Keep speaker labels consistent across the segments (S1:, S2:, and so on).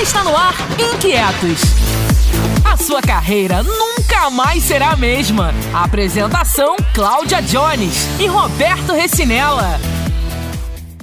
S1: Está no ar Inquietos. A sua carreira nunca mais será a mesma. Apresentação: Cláudia Jones e Roberto Recinella.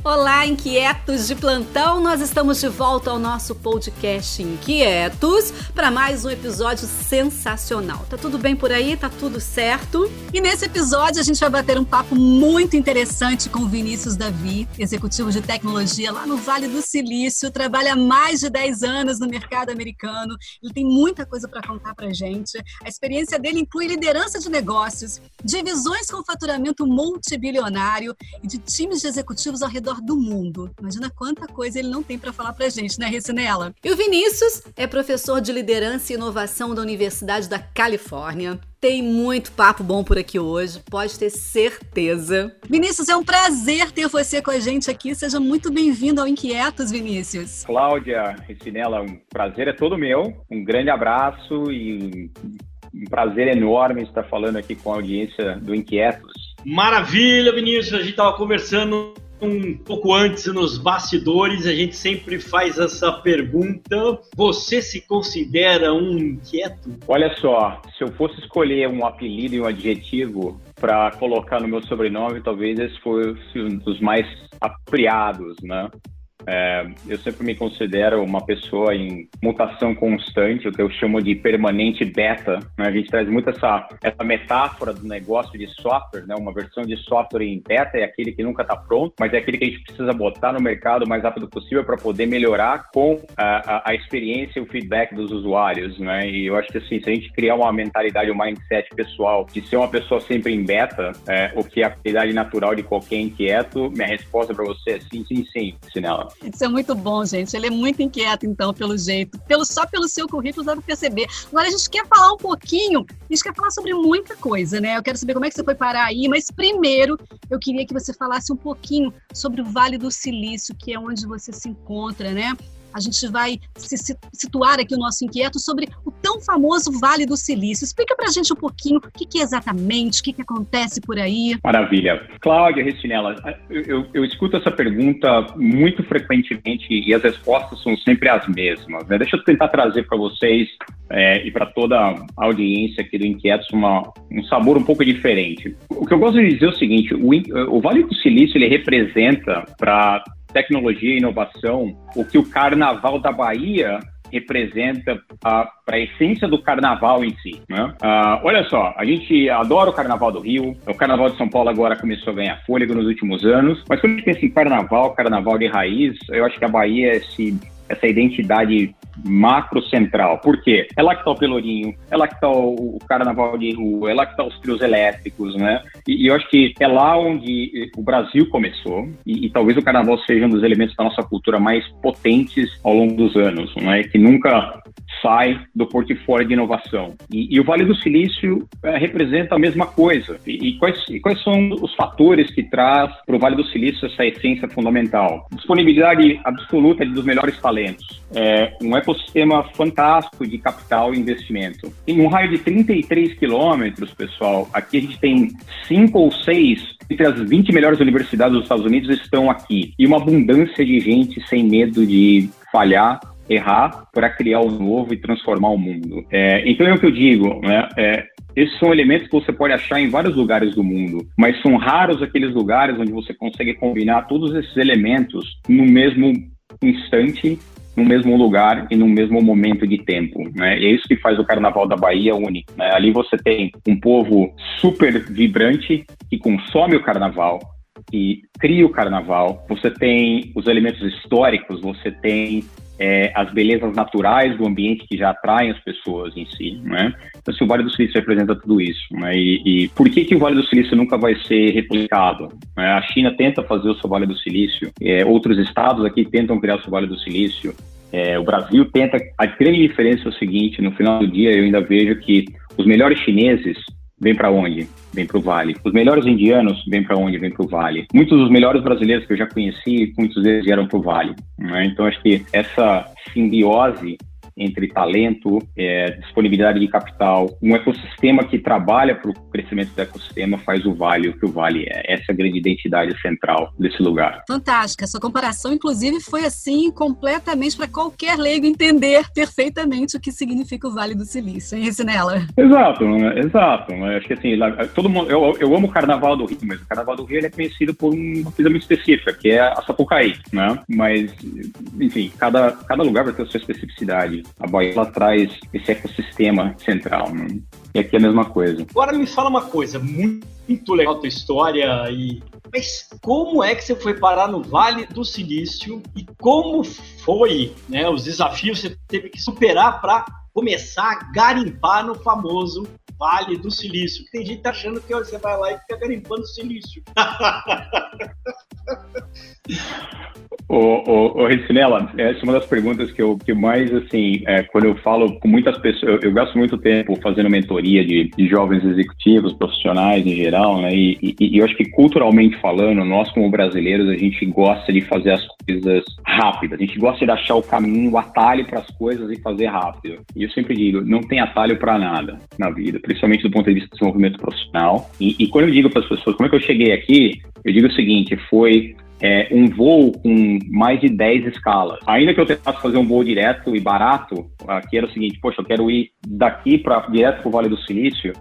S2: Olá, inquietos de plantão! Nós estamos de volta ao nosso podcast Inquietos para mais um episódio sensacional. Tá tudo bem por aí? Tá tudo certo? E nesse episódio a gente vai bater um papo muito interessante com Vinícius Davi, executivo de tecnologia lá no Vale do Silício, trabalha há mais de 10 anos no mercado americano. Ele tem muita coisa para contar para gente. A experiência dele inclui liderança de negócios, divisões com faturamento multibilionário e de times de executivos ao redor do mundo. Imagina quanta coisa ele não tem para falar pra gente, né, Recinela? E o Vinícius é professor de liderança e inovação da Universidade da Califórnia. Tem muito papo bom por aqui hoje, pode ter certeza. Vinícius, é um prazer ter você com a gente aqui. Seja muito bem-vindo ao Inquietos, Vinícius.
S3: Cláudia, Recinela, um prazer é todo meu. Um grande abraço e um prazer enorme estar falando aqui com a audiência do Inquietos.
S4: Maravilha, Vinícius. A gente estava conversando um pouco antes nos bastidores, a gente sempre faz essa pergunta: você se considera um inquieto?
S3: Olha só, se eu fosse escolher um apelido e um adjetivo para colocar no meu sobrenome, talvez esse fosse um dos mais apropriados, né? É, eu sempre me considero uma pessoa em mutação constante, o que eu chamo de permanente beta. Né? A gente traz muito essa, essa metáfora do negócio de software, né? uma versão de software em beta é aquele que nunca está pronto, mas é aquele que a gente precisa botar no mercado o mais rápido possível para poder melhorar com a, a, a, experiência e o feedback dos usuários. Né? E eu acho que assim, se a gente criar uma mentalidade, um mindset pessoal de ser uma pessoa sempre em beta, é, o que é a qualidade natural de qualquer inquieto, minha resposta para você é sim, sim, sim, Sinela.
S2: Isso é muito bom, gente. Ele é muito inquieto, então, pelo jeito. Pelo, só pelo seu currículo dá para perceber. Agora, a gente quer falar um pouquinho, a gente quer falar sobre muita coisa, né? Eu quero saber como é que você foi parar aí, mas primeiro eu queria que você falasse um pouquinho sobre o Vale do Silício, que é onde você se encontra, né? A gente vai se situar aqui o nosso inquieto sobre o tão famoso Vale do Silício. Explica para a gente um pouquinho o que, que é exatamente, o que, que acontece por aí.
S3: Maravilha. Cláudia Restinella, eu, eu, eu, escuto essa pergunta muito frequentemente e as respostas são sempre as mesmas. Né? Deixa eu tentar trazer para vocês é, e para toda a audiência aqui do Inquietos uma, um sabor um pouco diferente. O que eu gosto de dizer é o seguinte, o, o Vale do Silício ele representa para tecnologia e inovação, o que o Carnaval da Bahia representa para a essência do carnaval em si. Né? Uh, olha só, a gente adora o carnaval do Rio, o carnaval de São Paulo agora começou a ganhar fôlego nos últimos anos, mas quando a gente pensa em carnaval, carnaval de raiz, eu acho que a Bahia é esse, essa identidade macro central. Por quê? É lá que está o Pelourinho, é lá que está o, carnaval de rua, é lá que está os trios elétricos, né? E, e, eu acho que é lá onde o Brasil começou, e, e, talvez o carnaval seja um dos elementos da nossa cultura mais potentes ao longo dos anos, né? Que nunca sai do portfólio de inovação. E, e o Vale do Silício é, representa a mesma coisa. E, quais, quais são os fatores que traz para o Vale do Silício essa essência fundamental? Disponibilidade absoluta dos melhores talentos. É, um ecossistema fantástico de capital e investimento. Em um raio de 33 quilômetros, pessoal, aqui a gente tem cinco ou seis entre as 20 melhores universidades dos Estados Unidos estão aqui. E uma abundância de gente sem medo de falhar errar para criar o novo e transformar o mundo. É, então é o que eu digo, né? É, esses são elementos que você pode achar em vários lugares do mundo, mas são raros aqueles lugares onde você consegue combinar todos esses elementos no mesmo instante no mesmo lugar e no mesmo momento de tempo, né? E é isso que faz o Carnaval da Bahia único, né? Ali você tem um povo super vibrante que consome o Carnaval, que cria o Carnaval. Você tem os elementos históricos, você tem é, as belezas naturais do ambiente que já atraem as pessoas em si, né? Então, assim, o Vale do Silício representa tudo isso, né? E, e, por que que o Vale do Silício nunca vai ser replicado? Né? A China tenta fazer o seu Vale do Silício, é, outros estados aqui tentam criar o seu Vale do Silício, é, o Brasil tenta. A grande diferença é o seguinte: no final do dia, eu ainda vejo que os melhores chineses vêm para onde? Vêm para o Vale. Os melhores indianos vêm para onde? Vêm para o Vale. Muitos dos melhores brasileiros que eu já conheci, muitos deles vieram para o Vale. Né? Então, acho que essa simbiose entre talento, é, disponibilidade de capital, um ecossistema que trabalha para o crescimento do ecossistema faz o Vale o que o Vale é. Essa é a grande identidade central desse lugar.
S2: Fantástica. Essa comparação, inclusive, foi assim completamente para qualquer leigo entender perfeitamente o que significa o Vale do Silício, hein, Resinela?
S3: Exato, exato. Acho que assim, todo mundo, eu, eu amo o Carnaval do Rio, mas o Carnaval do Rio é conhecido por uma coisa muito específica, que é a Sapucaí, né? Mas, enfim, cada, cada lugar vai ter a sua especificidade. A Bahia ela traz esse ecossistema central, né? E aqui é a mesma coisa.
S4: Agora me fala uma coisa, muito, legal a tua história e mas como é que você foi parar no Vale do Silício e como foi, né, os desafios que você teve que superar para começar a garimpar no famoso Vale do Silício. Tem gente achando que você vai lá e fica garimpando silício.
S3: Ô, ô, Ricinela, essa é uma das perguntas que eu que mais, assim, é, quando eu falo com muitas pessoas, eu, eu gasto muito tempo fazendo mentoria de, de, jovens executivos, profissionais em geral, né? E, e, e, eu acho que culturalmente falando, nós como brasileiros, a gente gosta de fazer as coisas rápidas, a gente gosta de achar o caminho, o atalho para as coisas e fazer rápido. E eu sempre digo, não tem atalho para nada na vida, principalmente do ponto de vista do desenvolvimento profissional. E, e quando eu digo para as pessoas como é que eu cheguei aqui, eu digo o seguinte, foi é, um voo com mais de 10 escalas. Ainda que eu tentasse fazer um voo direto e barato, aqui era o seguinte, poxa, eu quero ir daqui para direto para o Vale do Silício,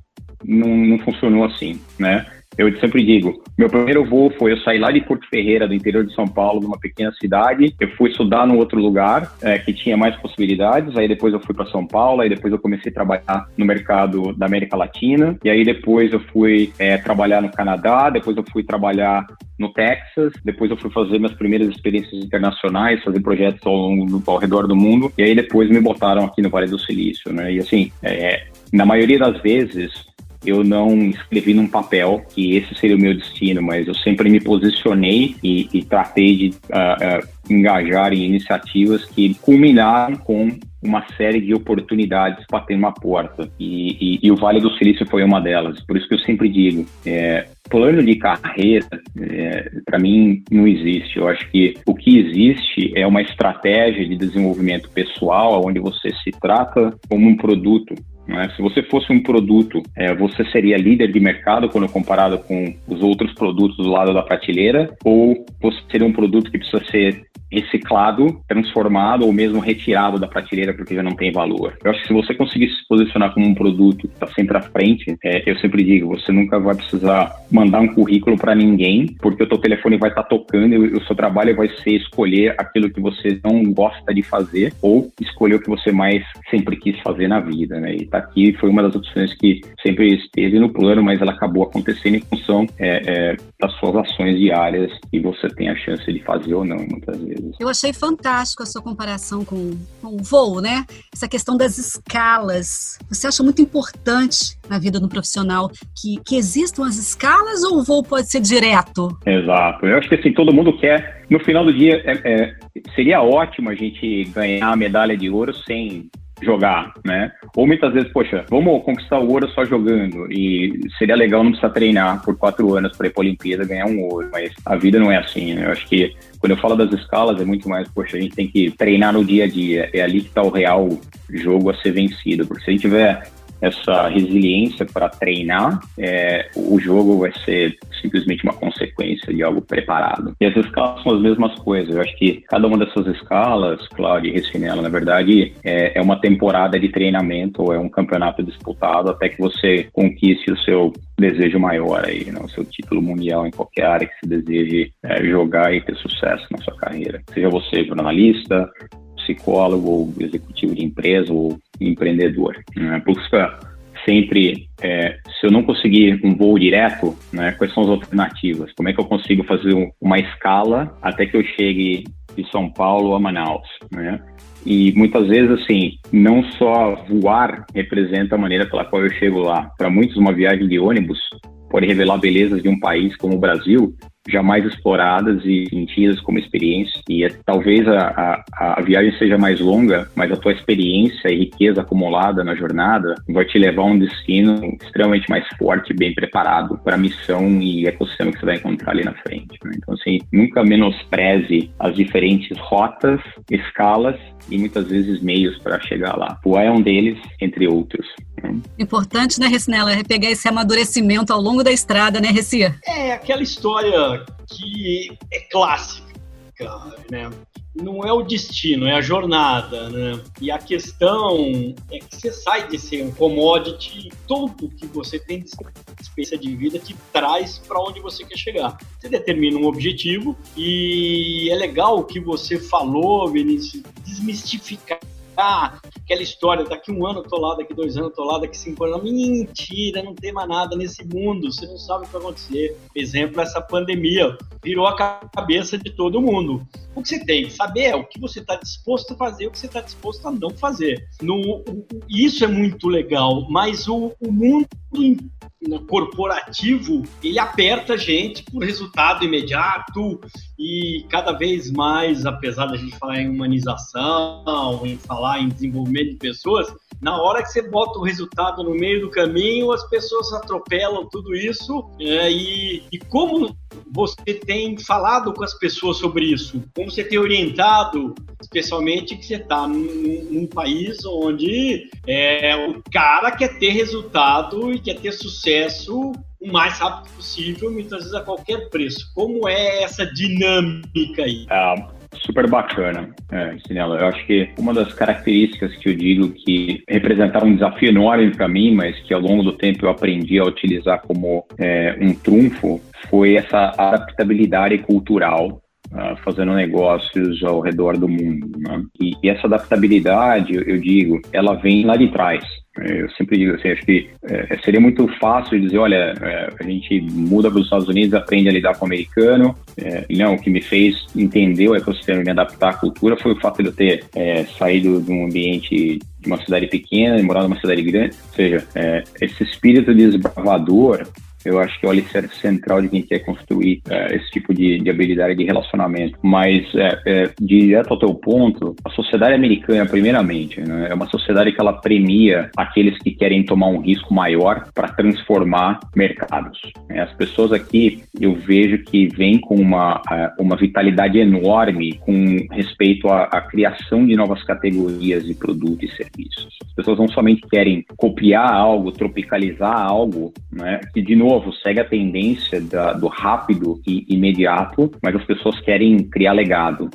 S3: não, não funcionou assim, né? Eu sempre digo, meu primeiro voo foi eu sair lá de Porto Ferreira, do interior de São Paulo, numa pequena cidade. Eu fui estudar num outro lugar é, que tinha mais possibilidades. Aí depois eu fui para São Paulo. Aí depois eu comecei a trabalhar no mercado da América Latina. E aí depois eu fui é, trabalhar no Canadá. Depois eu fui trabalhar no Texas. Depois eu fui fazer minhas primeiras experiências internacionais, fazer projetos ao, longo, ao redor do mundo. E aí depois me botaram aqui no Vale do Silício, né? E assim, é, na maioria das vezes eu não escrevi num papel que esse seria o meu destino, mas eu sempre me posicionei e, e tratei de uh, uh, engajar em iniciativas que culminaram com uma série de oportunidades batendo uma porta. E, e, e, o Vale do Silício foi uma delas. Por isso que eu sempre digo, é, plano de carreira, é, para mim, não existe. Eu acho que o que existe é uma estratégia de desenvolvimento pessoal, onde você se trata como um produto né? Se você fosse um produto, é, você seria líder de mercado quando comparado com os outros produtos do lado da prateleira, ou você seria um produto que precisa ser reciclado, transformado ou mesmo retirado da prateleira porque já não tem valor. Eu acho que se você conseguir se posicionar como um produto que está sempre à frente, é, eu sempre digo, você nunca vai precisar mandar um currículo para ninguém, porque o teu telefone vai estar tá tocando e o seu trabalho vai ser escolher aquilo que você não gosta de fazer ou escolher o que você mais sempre quis fazer na vida, né? E tá aqui foi uma das opções que sempre esteve no plano, mas ela acabou acontecendo em função é, é, das suas ações diárias e você tem a chance de fazer ou não, muitas vezes.
S2: Eu achei fantástico a sua comparação com, com o voo, né? Essa questão das escalas. Você acha muito importante na vida do profissional que, que existam as escalas ou o voo pode ser direto?
S3: Exato. Eu acho que assim, todo mundo quer. No final do dia, é, é, seria ótimo a gente ganhar a medalha de ouro sem jogar, né? Ou muitas vezes, poxa, vamos conquistar o ouro só jogando e seria legal não precisar treinar por quatro anos para ir para a Olimpíada ganhar um ouro, mas a vida não é assim, né? Eu acho que quando eu falo das escalas é muito mais, poxa, a gente tem que treinar no dia a dia, é ali que está o real jogo a ser vencido, porque se a gente tiver essa resiliência para treinar, é, o jogo vai ser simplesmente uma consequência de algo preparado. E as escalas são as mesmas coisas. Eu acho que cada uma dessas escalas, Cláudia e Recinela, na verdade, é, é uma temporada de treinamento ou é um campeonato disputado até que você conquiste o seu desejo maior aí, né? o seu título mundial em qualquer área que você deseje é, jogar e ter sucesso na sua carreira. Seja você jornalista, psicólogo, ou executivo de empresa ou empreendedor. Né? Busca sempre, é, se eu não conseguir um voo direto, né, quais são as alternativas? Como é que eu consigo fazer uma escala até que eu chegue de São Paulo a Manaus? Né? E muitas vezes, assim, não só voar representa a maneira pela qual eu chego lá. Para muitos, uma viagem de ônibus pode revelar belezas de um país como o Brasil jamais exploradas e sentidas como experiência. E é, talvez a, a, a, viagem seja mais longa, mas a tua experiência e riqueza acumulada na jornada vai te levar a um destino extremamente mais forte e bem preparado para a missão e ecossistema que você vai encontrar ali na frente. Né? Então, assim, nunca menospreze as diferentes rotas, escalas e muitas vezes meios para chegar lá. O é um deles, entre outros.
S2: Né? Importante, né, Recinela, é pegar esse amadurecimento ao longo da estrada, né, Recia?
S4: É aquela história que é clássica, né? Não é o destino, é a jornada, né? E a questão é que você sai de ser um commodity, tudo que você tem de experiência de vida te traz para onde você quer chegar. Você determina um objetivo e é legal o que você falou, Vinícius, desmistificar ah, aquela história, daqui um ano eu tô lá, daqui dois anos eu tô lá, daqui cinco anos. Mentira, não tem mais nada nesse mundo, você não sabe o que vai acontecer. Exemplo, essa pandemia virou a cabeça de todo mundo. O que você tem que saber é o que você está disposto a fazer, o que você está disposto a não fazer. No, isso é muito legal, mas o, o mundo corporativo, ele aperta a gente por resultado imediato e cada vez mais, apesar da gente falar em humanização, em falar em desenvolvimento de pessoas, na hora que você bota o resultado no meio do caminho, as pessoas atropelam tudo isso. É, e, e como você tem falado com as pessoas sobre isso? Como você tem orientado, especialmente que você está num, num, país onde é, o cara quer ter resultado e quer ter sucesso o mais rápido possível, muitas vezes a qualquer preço. Como é essa dinâmica aí?
S3: Ah, super bacana, é. Eu acho que uma das características que eu digo que representaram um desafio enorme para mim, mas que ao longo do tempo eu aprendi a utilizar como é, um trunfo, foi essa adaptabilidade cultural Uh, fazendo negócios ao redor do mundo. Né? E, e, essa adaptabilidade, eu digo, ela vem lá de trás. Eu sempre digo assim, acho que é, seria muito fácil dizer, olha, é, a gente muda para os Estados Unidos, aprende a lidar com o americano. É, não, o que me fez entender o ecossistema e me adaptar à cultura foi o fato de eu ter saído de um ambiente de uma cidade pequena e morar numa cidade grande. Ou seja, esse espírito desbravador eu acho que é o alicerce central de quem quer construir é, esse tipo de, de, habilidade de relacionamento. Mas, é, é, direto ao teu ponto, a sociedade americana, primeiramente, né, é uma sociedade que ela premia aqueles que querem tomar um risco maior para transformar mercados. É, as pessoas aqui, eu vejo que vêm com uma, uma vitalidade enorme com respeito à, à criação de novas categorias de produtos e serviços. As pessoas não somente querem copiar algo, tropicalizar algo, né, que, de novo, novo, segue a tendência da, do rápido e imediato, mas as pessoas querem criar legado.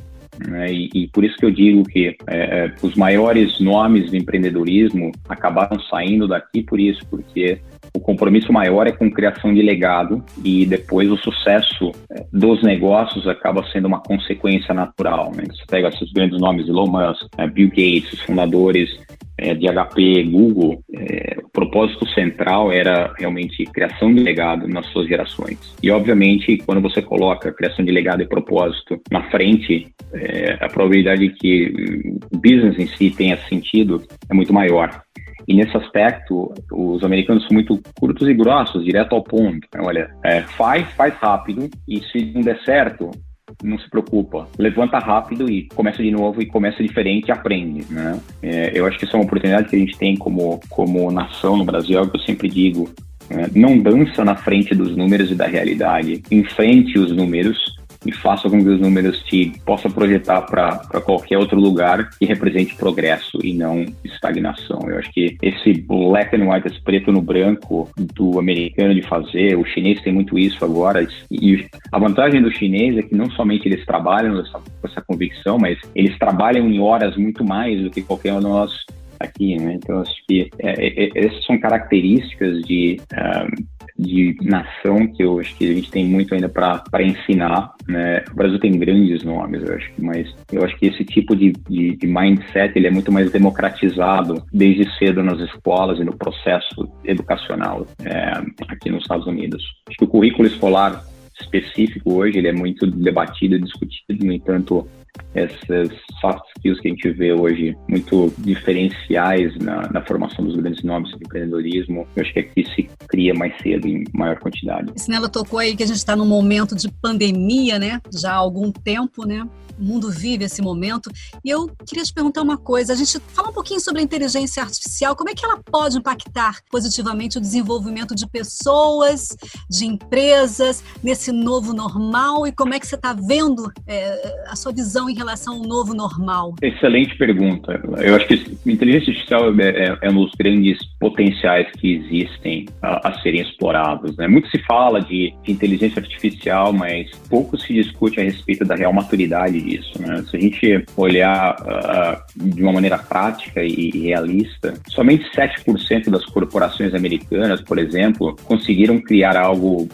S3: Né? E, e, por isso que eu digo que é, é os maiores nomes do empreendedorismo acabaram saindo daqui por isso, porque o compromisso maior é com criação de legado e depois o sucesso é, dos negócios acaba sendo uma consequência natural. Né? Você pega esses grandes nomes, Elon Musk, né? Bill Gates, os fundadores é, de HP, Google, é, o propósito central era realmente criação de legado nas suas gerações. E, obviamente, quando você coloca criação de legado e propósito na frente, a probabilidade de que o business em si tenha sentido é muito maior. E nesse aspecto, os americanos são muito curtos e grossos, direto ao ponto. Olha, é, faz, faz rápido, e se não der certo, não se preocupa. Levanta rápido e começa de novo e começa diferente e aprende, né? É, eu acho que isso é uma oportunidade que a gente tem como, como nação no Brasil, é o que eu sempre digo. É, não dança na frente dos números e da realidade. Enfrente os números e faça com que os números te possa projetar para qualquer outro lugar que represente progresso e não estagnação. Eu acho que esse black and white, esse preto no branco do americano de fazer, o chinês tem muito isso agora. E a vantagem do chinês é que não somente eles trabalham com essa convicção, mas eles trabalham em horas muito mais do que qualquer um de nós aqui, né? Então, acho que é, é, é essas são características de, uh, de nação que eu acho que a gente tem muito ainda para ensinar, né? O Brasil tem grandes nomes, eu acho, mas eu acho que esse tipo de, de, de mindset ele é muito mais democratizado desde cedo nas escolas e no processo educacional é, aqui nos Estados Unidos. Acho que o currículo escolar específico hoje ele é muito debatido e discutido, no entanto, essas soft skills que a gente vê hoje muito diferenciais na, na formação dos grandes nomes do empreendedorismo, eu acho que aqui se cria mais cedo em maior quantidade.
S2: Sinela tocou aí que a gente está num momento de pandemia, né? Já há algum tempo, né? Mundo vive esse momento. E eu queria te perguntar uma coisa: a gente fala um pouquinho sobre a inteligência artificial, como é que ela pode impactar positivamente o desenvolvimento de pessoas, de empresas, nesse novo normal e como é que você está vendo é, a sua visão em relação ao novo normal?
S3: Excelente pergunta. Eu acho que inteligência artificial é, é, é um dos grandes potenciais que existem a, a serem explorados. Né? Muito se fala de, de inteligência artificial, mas pouco se discute a respeito da real maturidade isso. Né? Se a gente olhar uh, de uma maneira prática e realista, somente 7% das corporações americanas, por exemplo, conseguiram criar algo uh,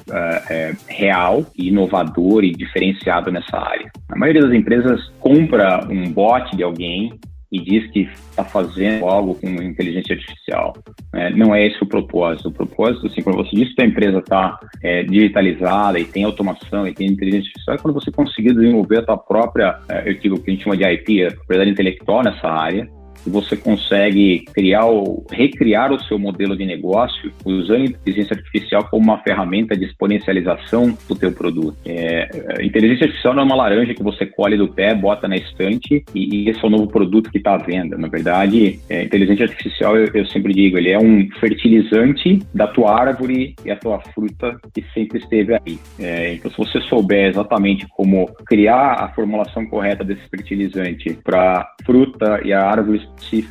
S3: é, real, inovador e diferenciado nessa área. A maioria das empresas compra um bot de alguém e diz que está fazendo algo com inteligência artificial. É, não é esse o propósito. O propósito, assim, quando você diz que a empresa está é, digitalizada e tem automação e tem inteligência artificial, é quando você conseguir desenvolver a sua própria, é, eu digo o que a gente chama de IP, a propriedade intelectual nessa área, você consegue criar recriar o seu modelo de negócio usando a inteligência artificial como uma ferramenta de exponencialização do teu produto. É, inteligência artificial não é uma laranja que você colhe do pé, bota na estante e, e esse é o novo produto que está à venda. Na verdade, é, inteligência artificial, eu, eu, sempre digo, ele é um fertilizante da tua árvore e a tua fruta que sempre esteve aí. É, então, se você souber exatamente como criar a formulação correta desse fertilizante para fruta e a árvore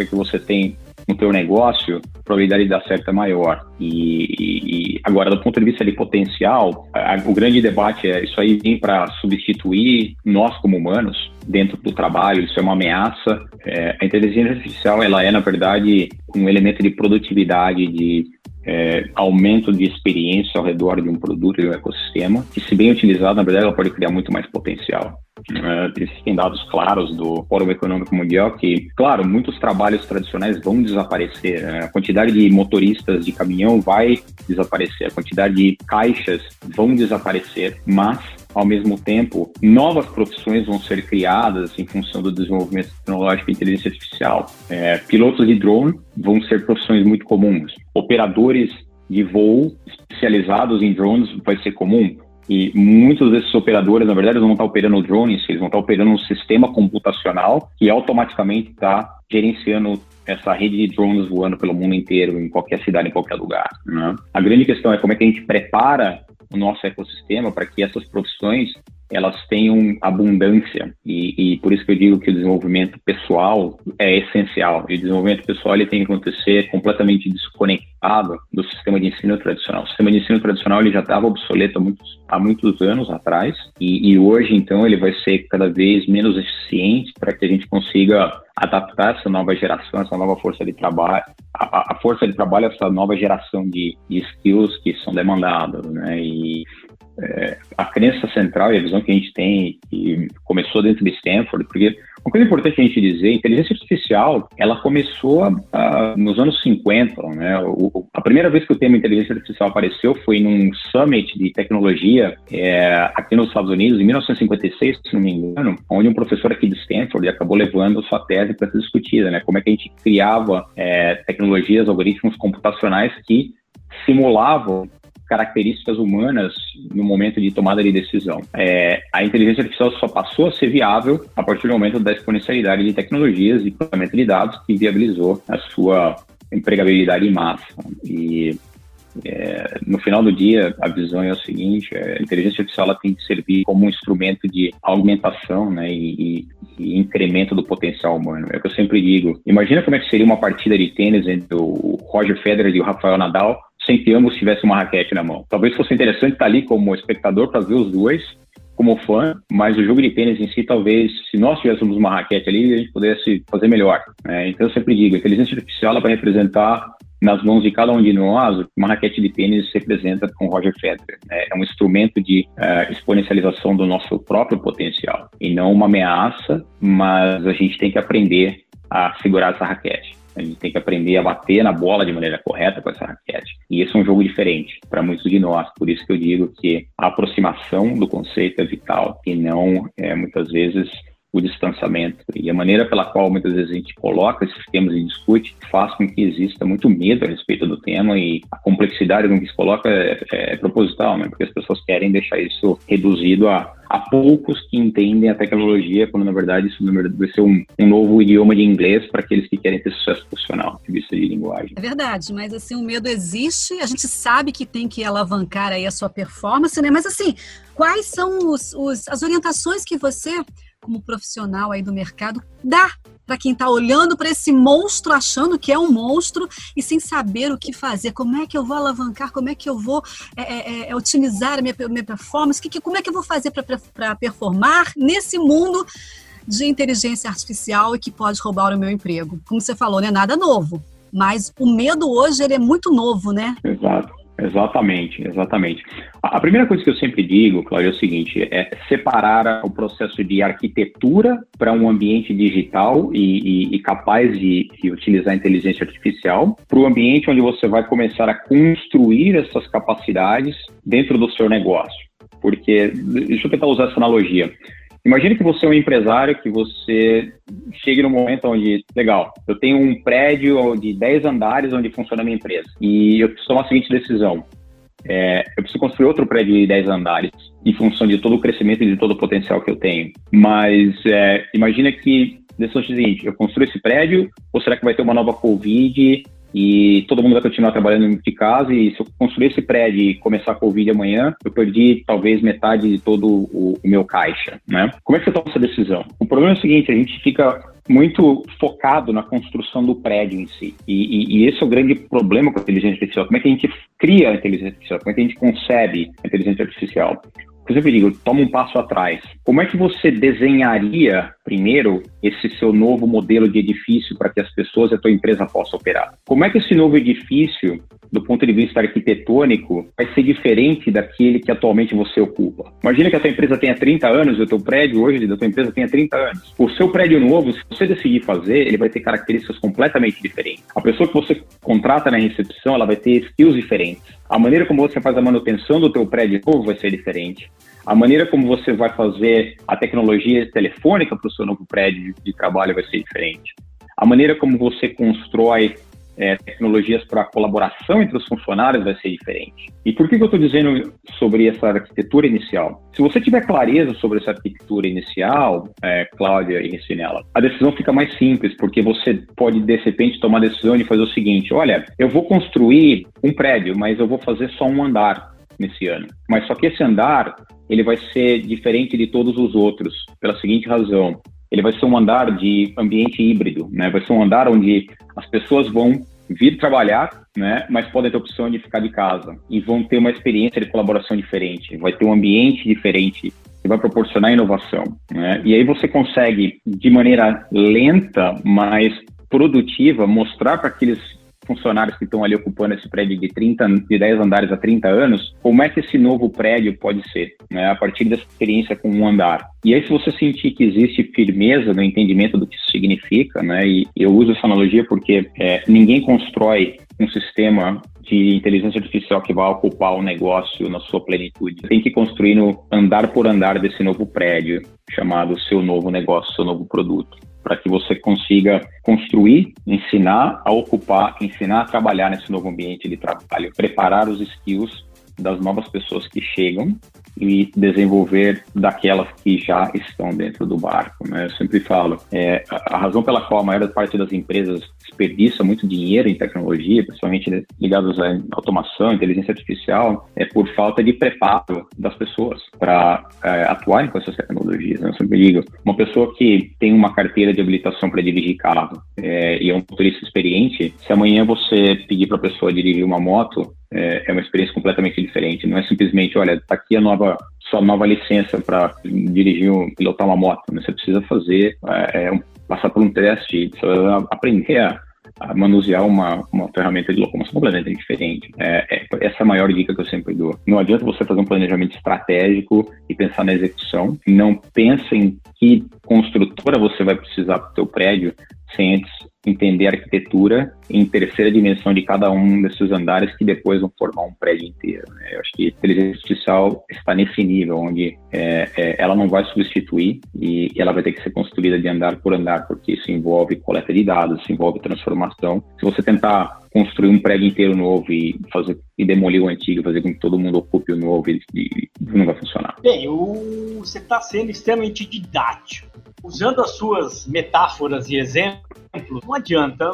S3: que você tem no teu negócio, a probabilidade de dar certo é maior. E, e, agora, do ponto de vista de potencial, a, o grande debate é isso aí vem para substituir nós como humanos dentro do trabalho, isso é uma ameaça. É, a inteligência artificial, ela é, na verdade, um elemento de produtividade, de é, aumento de experiência ao redor de um produto e um ecossistema, que se bem utilizado, na verdade, ela pode criar muito mais potencial. É, existem dados claros do Fórum Econômico Mundial que, claro, muitos trabalhos tradicionais vão desaparecer. Né? A quantidade de motoristas de caminhão vai desaparecer, a quantidade de caixas vão desaparecer, mas ao mesmo tempo, novas profissões vão ser criadas em função do desenvolvimento tecnológico e inteligência artificial. É, pilotos de drone vão ser profissões muito comuns. Operadores de voo especializados em drones vai ser comum. E muitos desses operadores, na verdade, não vão estar operando drones, eles vão estar operando um sistema computacional que automaticamente está gerenciando essa rede de drones voando pelo mundo inteiro, em qualquer cidade, em qualquer lugar. Né? A grande questão é como é que a gente prepara nosso ecossistema para que essas profissões elas tenham abundância e, e, por isso que eu digo que o desenvolvimento pessoal é essencial. E o desenvolvimento pessoal ele tem que acontecer completamente desconectado do sistema de ensino tradicional. O sistema de ensino tradicional ele já estava obsoleto há muitos, há muitos anos atrás e, e hoje então ele vai ser cada vez menos eficiente para que a gente consiga adaptar essa nova geração, essa nova força de trabalho, a, a força de trabalho, essa nova geração de, de skills que são demandadas, né? E é, a crença central e a visão que a gente tem, que começou dentro de Stanford, porque uma coisa importante a gente dizer, a inteligência artificial, ela começou uh, nos anos 50, né? O, a primeira vez que o termo inteligência artificial apareceu foi num summit de tecnologia é, aqui nos Estados Unidos, em 1956, se não me engano, onde um professor aqui de Stanford acabou levando sua tese para ser discutida, né? Como é que a gente criava é, tecnologias, algoritmos computacionais que simulavam características humanas no momento de tomada de decisão. É, a inteligência artificial só passou a ser viável a partir do momento da exponencialidade de tecnologias e processamento de dados que viabilizou a sua empregabilidade em massa. E é, no final do dia, a visão é o seguinte: é, a inteligência artificial ela tem que servir como um instrumento de aumentação né, e, e, incremento do potencial humano. É o que eu sempre digo. Imagina como é que seria uma partida de tênis entre o Roger Federer e o Rafael Nadal sem que ambos tivessem uma raquete na mão. Talvez fosse interessante estar ali como espectador para ver os dois, como fã, mas o jogo de tênis em si, talvez, se nós tivéssemos uma raquete ali, a gente pudesse fazer melhor. Né? Então, eu sempre digo, a inteligência artificial vai representar nas mãos de cada um de nós uma raquete de tênis representa com Roger Federer. Né? É um instrumento de uh, exponencialização do nosso próprio potencial e não uma ameaça, mas a gente tem que aprender a segurar essa raquete. A gente tem que aprender a bater na bola de maneira correta com essa raquete. E esse é um jogo diferente para muitos de nós. Por isso que eu digo que a aproximação do conceito é vital e não, é, muitas vezes, o distanciamento. E a maneira pela qual muitas vezes a gente coloca esses temas e discute faz com que exista muito medo a respeito do tema e a complexidade com que se coloca é, é, é proposital, né? Porque as pessoas querem deixar isso reduzido a, a poucos que entendem a tecnologia, quando na verdade isso vai ser um, um novo idioma de inglês para aqueles que querem ter sucesso profissional, de vista de linguagem.
S2: É verdade, mas assim, o medo existe, a gente sabe que tem que alavancar aí a sua performance, né? Mas assim, quais são os, os as orientações que você como profissional aí do mercado, dá para quem está olhando para esse monstro, achando que é um monstro e sem saber o que fazer. Como é que eu vou alavancar? Como é que eu vou é, é, é, é otimizar a minha, minha performance? Que, que, como é que eu vou fazer para performar nesse mundo de inteligência artificial e que pode roubar o meu emprego? Como você falou, não é nada novo. Mas o medo hoje ele é muito novo, né?
S3: Exato. Exatamente, exatamente. A primeira coisa que eu sempre digo, Cláudio, é o seguinte: é separar o processo de arquitetura para um ambiente digital e, e, e capaz de, de, utilizar a inteligência artificial para o ambiente onde você vai começar a construir essas capacidades dentro do seu negócio. Porque, deixa eu tentar usar essa analogia. Imagine que você é um empresário, que você chegue no momento onde, legal, eu tenho um prédio de 10 andares onde funciona a minha empresa e eu preciso tomar a seguinte decisão. É, eu preciso construir outro prédio de 10 andares em função de todo o crescimento e de todo o potencial que eu tenho. Mas é, imagina que decisão o seguinte, eu construo esse prédio ou será que vai ter uma nova Covid e todo mundo vai continuar trabalhando de casa e se eu construir esse prédio e começar a Covid amanhã, eu perdi talvez metade de todo o, o meu caixa, né? Como é que você toma essa decisão? O problema é o seguinte, a gente fica muito focado na construção do prédio em si. E, e, e, esse é o grande problema com a inteligência artificial. Como é que a gente cria a inteligência artificial? Como é que a gente concebe a inteligência artificial? eu sempre digo, toma um passo atrás. Como é que você desenharia primeiro esse seu novo modelo de edifício para que as pessoas e a tua empresa possam operar? Como é que esse novo edifício, do ponto de vista arquitetônico, vai ser diferente daquele que atualmente você ocupa? Imagina que a tua empresa tenha 30 anos, o teu prédio hoje da tua empresa tenha 30 anos. O seu prédio novo, se você decidir fazer, ele vai ter características completamente diferentes. A pessoa que você contrata na recepção, ela vai ter skills diferentes. A maneira como você faz a manutenção do teu prédio novo vai ser diferente. A maneira como você vai fazer a tecnologia telefônica para o seu novo prédio de trabalho vai ser diferente. A maneira como você constrói é, tecnologias para colaboração entre os funcionários vai ser diferente. E por que, que eu estou dizendo sobre essa arquitetura inicial? Se você tiver clareza sobre essa arquitetura inicial, é, Cláudia e Recinella, a decisão fica mais simples, porque você pode, de repente, tomar a decisão de fazer o seguinte: olha, eu vou construir um prédio, mas eu vou fazer só um andar nesse ano. Mas só que esse andar, ele vai ser diferente de todos os outros, pela seguinte razão ele vai ser um andar de ambiente híbrido, né? Vai ser um andar onde as pessoas vão vir trabalhar, né? Mas podem ter a opção de ficar de casa e vão ter uma experiência de colaboração diferente, vai ter um ambiente diferente que vai proporcionar inovação, né? E aí você consegue de maneira lenta, mas produtiva, mostrar para aqueles funcionários que estão ali ocupando esse prédio de 30, de 10 andares a 30 anos, como é que esse novo prédio pode ser, né, a partir dessa experiência com um andar. E aí, se você sentir que existe firmeza no entendimento do que isso significa, né, e eu uso essa analogia porque é, ninguém constrói um sistema de inteligência artificial que vai ocupar o negócio na sua plenitude. Tem que construir no andar por andar desse novo prédio, chamado seu novo negócio, seu novo produto para que você consiga construir, ensinar a ocupar, ensinar a trabalhar nesse novo ambiente de trabalho, preparar os skills das novas pessoas que chegam e desenvolver daquelas que já estão dentro do barco. Né? Eu sempre falo, é, a razão pela qual a maior parte das empresas desperdiça muito dinheiro em tecnologia, principalmente ligados à automação, inteligência artificial, é por falta de preparo das pessoas para é, atuarem com essas tecnologias. Né? Eu sempre digo, uma pessoa que tem uma carteira de habilitação para dirigir carro é, e é um motorista experiente, se amanhã você pedir para a pessoa dirigir uma moto, é, é, uma experiência completamente diferente. Não é simplesmente, olha, está aqui a nova sua nova licença para dirigir, um, pilotar uma moto. Né? Você precisa fazer, é, é passar por um teste, aprender a, a manusear uma, uma ferramenta de locomoção completamente diferente. É, é, essa é a maior dica que eu sempre dou. Não adianta você fazer um planejamento estratégico e pensar na execução. Não pense em que construtora você vai precisar para o seu prédio sem antes entender a arquitetura em terceira dimensão de cada um desses andares que depois vão formar um prédio inteiro. Né? Eu acho que a inteligência artificial está nesse nível, onde é, é, ela não vai substituir e, ela vai ter que ser construída de andar por andar, porque isso envolve coleta de dados, isso envolve transformação. Se você tentar construir um prédio inteiro novo e fazer e demolir o antigo, fazer com que todo mundo ocupe o novo, e não vai funcionar.
S4: Bem, o, você está sendo extremamente didático. Usando as suas metáforas e exemplos, adianta,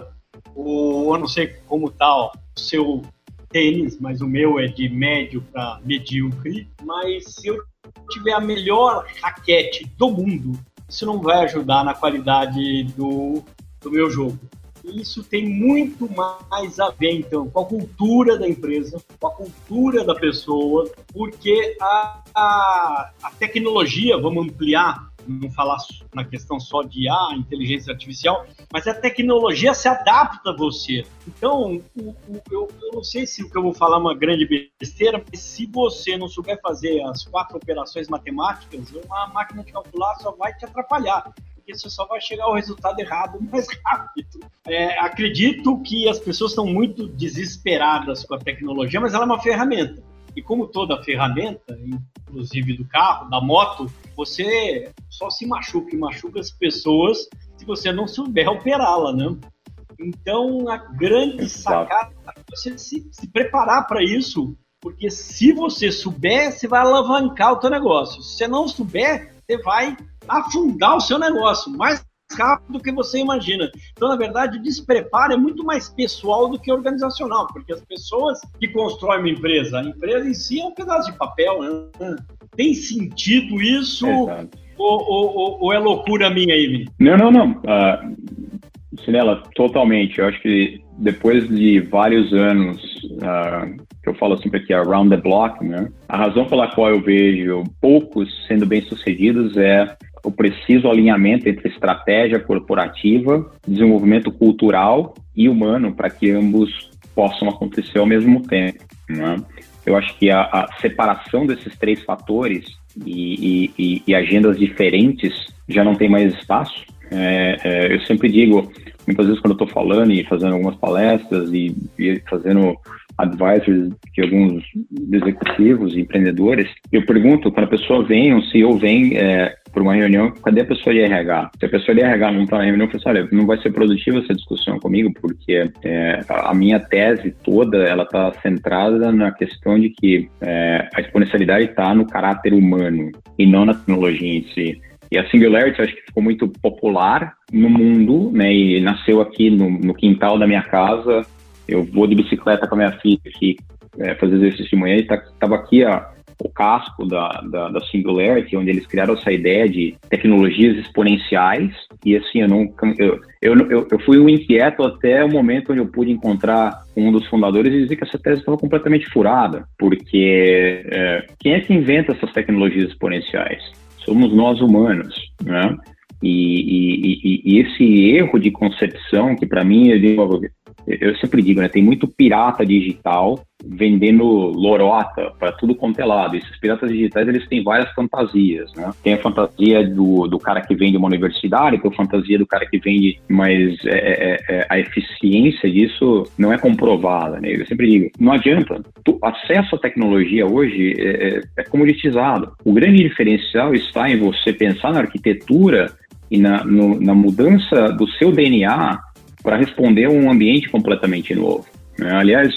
S4: o, eu não sei como está o seu tênis, mas o meu é de médio para medíocre, mas se eu tiver a melhor raquete do mundo, isso não vai ajudar na qualidade do, do meu jogo. Isso tem muito mais a ver, então, com a cultura da empresa, com a cultura da pessoa, porque a, a, a tecnologia, vamos ampliar, não falar na questão só de ah, inteligência artificial, mas a tecnologia se adapta a você. Então, o, eu, eu, não sei se o que eu vou falar é uma grande besteira, mas se você não souber fazer as quatro operações matemáticas, uma máquina de calcular só vai te atrapalhar porque você só vai chegar ao resultado errado mais rápido. É, acredito que as pessoas estão muito desesperadas com a tecnologia, mas ela é uma ferramenta. E como toda ferramenta, inclusive do carro, da moto, você só se machuca e machuca as pessoas se você não souber operá-la, né? Então, a grande sacada é você se, se preparar para isso, porque se você souber, você vai alavancar o teu negócio. Se você não souber, você vai afundar o seu negócio rápido do que você imagina. Então, na verdade, o despreparo é muito mais pessoal do que organizacional, porque as pessoas que constroem uma empresa, a empresa em si é um pedaço de papel, né? Tem sentido isso ou, ou, ou, é loucura minha aí,
S3: Não, não, não. Uh, Cinela, totalmente. Eu acho que depois de vários anos, uh, que eu falo sempre aqui, around the block, né? A razão pela qual eu vejo poucos sendo bem-sucedidos é o preciso alinhamento entre estratégia corporativa, desenvolvimento cultural e humano para que ambos possam acontecer ao mesmo tempo. Né? Eu acho que a, a, separação desses três fatores e, e, e, agendas diferentes já não tem mais espaço. É, é, eu sempre digo, muitas vezes quando eu estou falando e fazendo algumas palestras e, e fazendo advisors de alguns executivos e empreendedores, eu pergunto, quando a pessoa vem, um CEO vem é, para uma reunião, cadê a pessoa de RH? Se a pessoa de RH não está na reunião, eu falo assim, olha, não vai ser produtiva essa discussão comigo, porque é, a minha tese toda, ela está centrada na questão de que é, a exponencialidade está no caráter humano e não na tecnologia em si. E a Singularity, acho que ficou muito popular no mundo, né, e nasceu aqui no, no quintal da minha casa, eu vou de bicicleta com a minha filha aqui, é, fazer exercício de manhã e estava tá, aqui a, o casco da, da, da, Singularity, onde eles criaram essa ideia de tecnologias exponenciais. E assim, eu nunca. Eu, eu, eu fui um inquieto até o momento onde eu pude encontrar um dos fundadores e dizer que essa tese estava completamente furada, porque é, quem é que inventa essas tecnologias exponenciais? Somos nós humanos, né? E, e, e, e esse erro de concepção, que para mim, eu eu sempre digo, né, tem muito pirata digital vendendo lorota para tudo quanto é lado. Esses piratas digitais, eles têm várias fantasias, né? Tem a fantasia do, do cara que vende uma universidade, tem a fantasia do cara que vende, mas é, é, é, é, a eficiência disso não é comprovada, né? Eu sempre digo, não adianta. O acesso à tecnologia hoje é, é, é comoditizado. O grande diferencial está em você pensar na arquitetura e na, no, na mudança do seu DNA para responder a um ambiente completamente novo. Né? Aliás,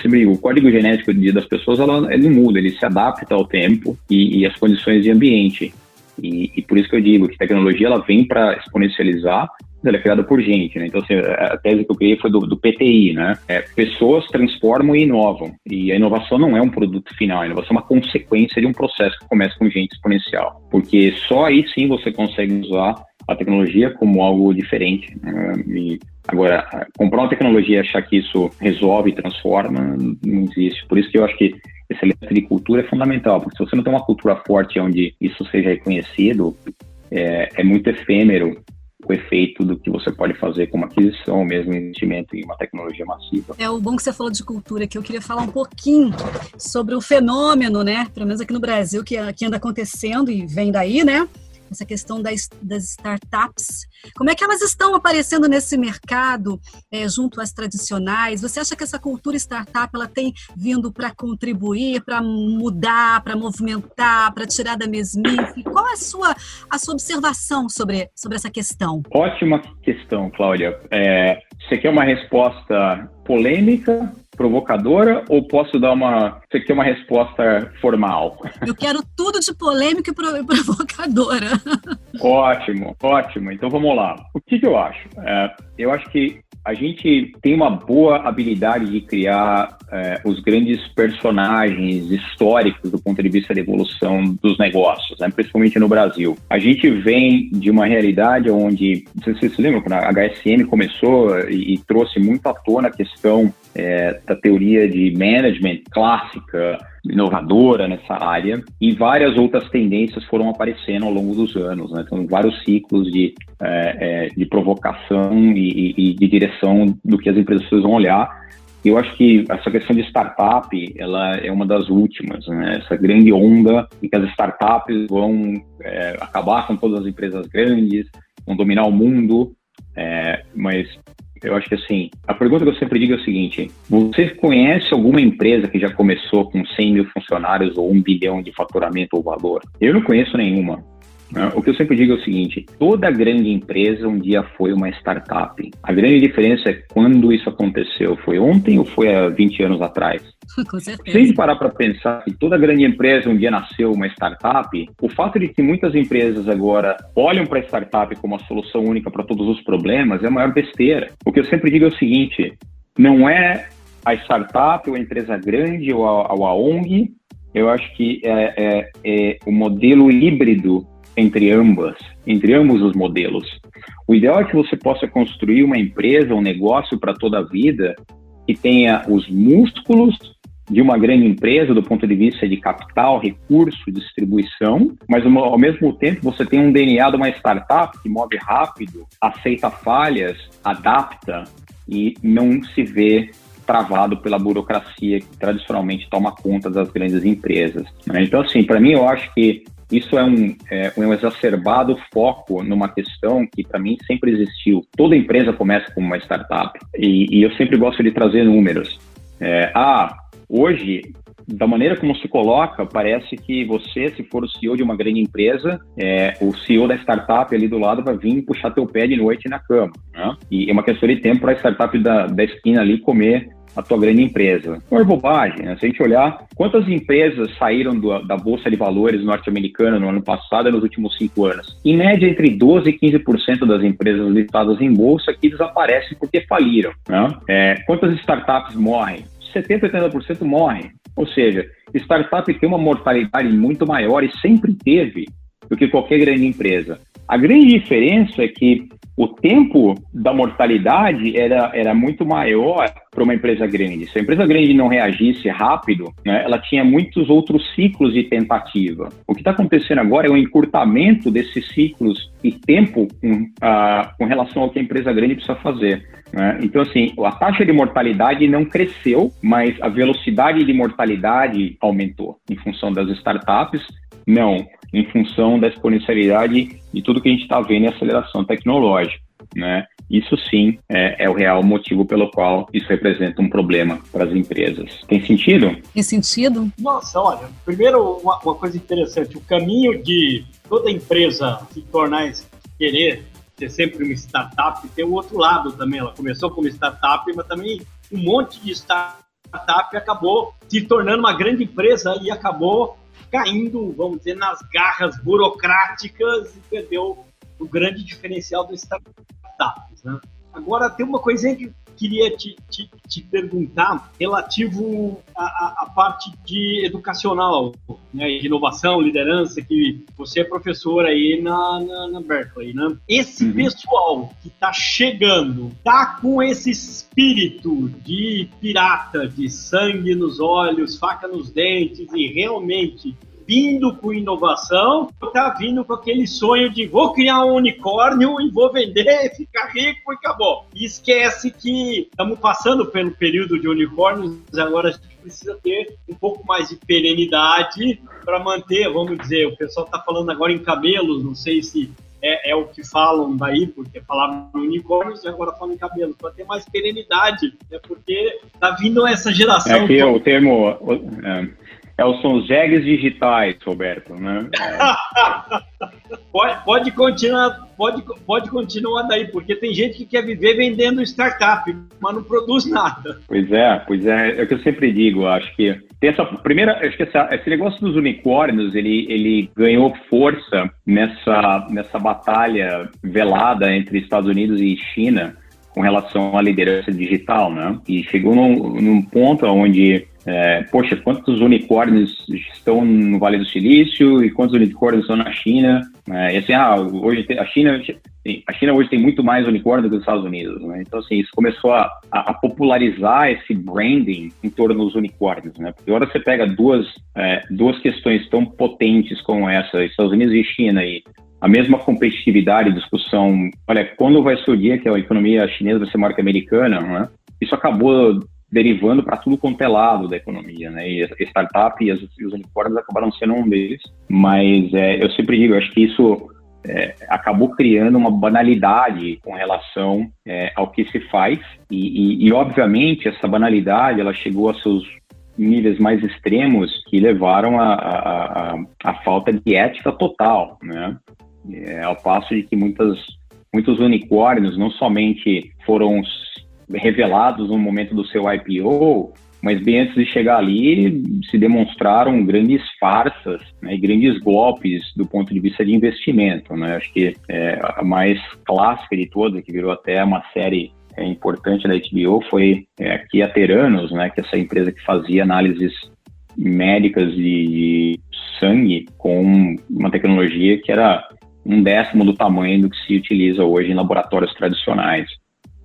S3: sempre o código genético das pessoas ela, ele muda, ele se adapta ao tempo e, e às condições de ambiente. E, e, por isso que eu digo que tecnologia ela vem para exponencializar, ela é criada por gente, né? Então, assim, a tese que eu criei foi do, do PTI, né? É, pessoas transformam e inovam. E a inovação não é um produto final, a inovação é uma consequência de um processo que começa com gente exponencial. Porque só aí sim você consegue usar a tecnologia como algo diferente. Né? E Agora, comprar uma tecnologia e achar que isso resolve transforma, não existe. Por isso que eu acho que esse elemento de cultura é fundamental, porque se você não tem uma cultura forte onde isso seja reconhecido, é, é muito efêmero o efeito do que você pode fazer como aquisição, mesmo investimento em uma tecnologia massiva.
S2: É o bom que você falou de cultura, que eu queria falar um pouquinho sobre o fenômeno, né, pelo menos aqui no Brasil, que, que anda acontecendo e vem daí, né, essa questão das, das startups. Como é que elas estão aparecendo nesse mercado é, junto às tradicionais? Você acha que essa cultura startup ela tem vindo para contribuir, para mudar, para movimentar, para tirar da mesmice? Qual é a sua, a sua observação sobre, sobre essa questão?
S3: Ótima questão, Cláudia. É, você quer uma resposta polêmica, provocadora, ou posso dar uma. Você quer uma resposta formal?
S2: Eu quero tudo de polêmica e provocadora.
S3: Ótimo, ótimo. Então vamos lá. O que, que eu acho? É, eu acho que a gente tem uma boa habilidade de criar é, os grandes personagens históricos do ponto de vista da evolução dos negócios, né? principalmente no Brasil. A gente vem de uma realidade onde, não sei se vocês se lembram, quando a HSM começou e, e trouxe muito à tona a questão é, da teoria de management clássica, inovadora nessa área, e várias outras tendências foram aparecendo ao longo dos anos. Né? Então, vários ciclos de, é, é, de provocação e, e, de direção do que as empresas vão olhar. Eu acho que essa questão de startup, ela é uma das últimas, né? Essa grande onda em que as startups vão é, acabar com todas as empresas grandes, vão dominar o mundo, é, mas eu acho que assim, a pergunta que eu sempre digo é o seguinte: você conhece alguma empresa que já começou com 100 mil funcionários ou um bilhão de faturamento ou valor? Eu não conheço nenhuma. Né? O que eu sempre digo é o seguinte: toda grande empresa um dia foi uma startup. A grande diferença é quando isso aconteceu. Foi ontem ou foi há 20 anos atrás?
S2: Com certeza.
S3: Se a gente parar para pensar que toda grande empresa um dia nasceu uma startup, o fato de que muitas empresas agora olham para a startup como a solução única para todos os problemas é a maior besteira. O que eu sempre digo é o seguinte: não é a startup ou a empresa grande ou a, ou a ONG, eu acho que é, é, é o modelo híbrido entre ambas, entre ambos os modelos. O ideal é que você possa construir uma empresa, um negócio para toda a vida que tenha os músculos de uma grande empresa do ponto de vista de capital, recurso, distribuição, mas ao mesmo tempo você tem um DNA de uma startup que move rápido, aceita falhas, adapta e não se vê travado pela burocracia que tradicionalmente toma conta das grandes empresas. Né? Então, assim, para mim, eu acho que isso é um, é um exacerbado foco numa questão que, para mim, sempre existiu. Toda empresa começa como uma startup e, e eu sempre gosto de trazer números. É, ah, hoje, da maneira como se coloca, parece que você, se for o CEO de uma grande empresa, é, o CEO da startup ali do lado vai vir puxar teu pé de noite na cama. Né? E é uma questão de tempo para a startup da, da esquina ali comer a tua grande empresa. Não é bobagem, né? Se a gente olhar quantas empresas saíram do, da Bolsa de Valores norte-americana no ano passado e nos últimos cinco anos. Em média, entre 12% e 15% das empresas listadas em Bolsa que desaparecem porque faliram. Né? É, quantas startups morrem? 70%, 80% morrem. Ou seja, startup tem uma mortalidade muito maior e sempre teve do que qualquer grande empresa. A grande diferença é que o tempo da mortalidade era, era muito maior para uma empresa grande. Se a empresa grande não reagisse rápido, né, ela tinha muitos outros ciclos de tentativa. O que está acontecendo agora é um encurtamento desses ciclos e tempo com, uh, com relação ao que a empresa grande precisa fazer. Né? Então, assim, a taxa de mortalidade não cresceu, mas a velocidade de mortalidade aumentou em função das startups. Não, em função da exponencialidade de tudo que a gente está vendo em aceleração tecnológica. Né? Isso sim é, é, o real motivo pelo qual isso representa um problema para as empresas. Tem sentido?
S2: Tem sentido?
S4: Nossa, olha, primeiro uma, uma coisa interessante, o caminho de toda empresa se tornar querer ser sempre uma startup tem o outro lado também. Ela começou como startup, mas também um monte de startup acabou se tornando uma grande empresa e acabou caindo, vamos dizer, nas garras burocráticas e perdeu o grande diferencial das startups. Né? Agora, tem uma coisinha que queria te, te, te perguntar relativo à, parte de educacional, né, de inovação, liderança, que você é professor aí na, na, na Berkeley, né? Esse uhum. pessoal que está chegando, tá com esse espírito de pirata, de sangue nos olhos, faca nos dentes e realmente vindo com inovação, está vindo com aquele sonho de vou criar um unicórnio e vou vender, ficar rico e acabou. E esquece que estamos passando pelo período de unicórnios, agora a gente precisa ter um pouco mais de perenidade para manter, vamos dizer, o pessoal está falando agora em cabelos, não sei se é, é, o que falam daí, porque falavam em unicórnios e agora falam em cabelo, para ter mais perenidade, né? porque tá vindo essa geração.
S3: É que o termo. É, são os jegues digitais, Roberto, né?
S4: É. pode, pode, continuar, pode, pode continuar daí, porque tem gente que quer viver vendendo startup, mas não produz nada.
S3: Pois é, pois é, é o que eu sempre digo, acho que tem essa primeira, acho que essa, esse negócio dos unicórnios, ele, ele ganhou força nessa, nessa batalha velada entre Estados Unidos e China com relação à liderança digital, né? E chegou num, num ponto onde é, poxa, quantos unicórnios estão no Vale do Silício e quantos unicórnios estão na China? É, e assim, ah, hoje a China, a China hoje tem muito mais unicórnios que os Estados Unidos, né? Então, assim, isso começou a, a, popularizar esse branding em torno dos unicórnios, né? Porque agora você pega duas, é, duas questões tão potentes como essa, Estados Unidos e China, e a mesma competitividade discussão, olha, quando vai surgir que a economia chinesa vai ser marca americana, né? Isso acabou derivando para tudo quanto é lado da economia, né? E startup e, as, e os unicórnios acabaram sendo um deles, mas é, eu sempre digo, eu acho que isso é, acabou criando uma banalidade com relação é, ao que se faz e, e, e, obviamente, essa banalidade ela chegou a seus níveis mais extremos que levaram a, a, a, a falta de ética total, né? É, ao passo de que muitas, muitos unicórnios não somente foram revelados no momento do seu IPO, mas bem antes de chegar ali se demonstraram grandes farsas né, e grandes golpes do ponto de vista de investimento. Né? Acho que é, a mais clássica de todas, que virou até uma série é, importante da HBO, foi é, aqui a Teranos, né, que é essa empresa que fazia análises médicas de sangue com uma tecnologia que era um décimo do tamanho do que se utiliza hoje em laboratórios tradicionais.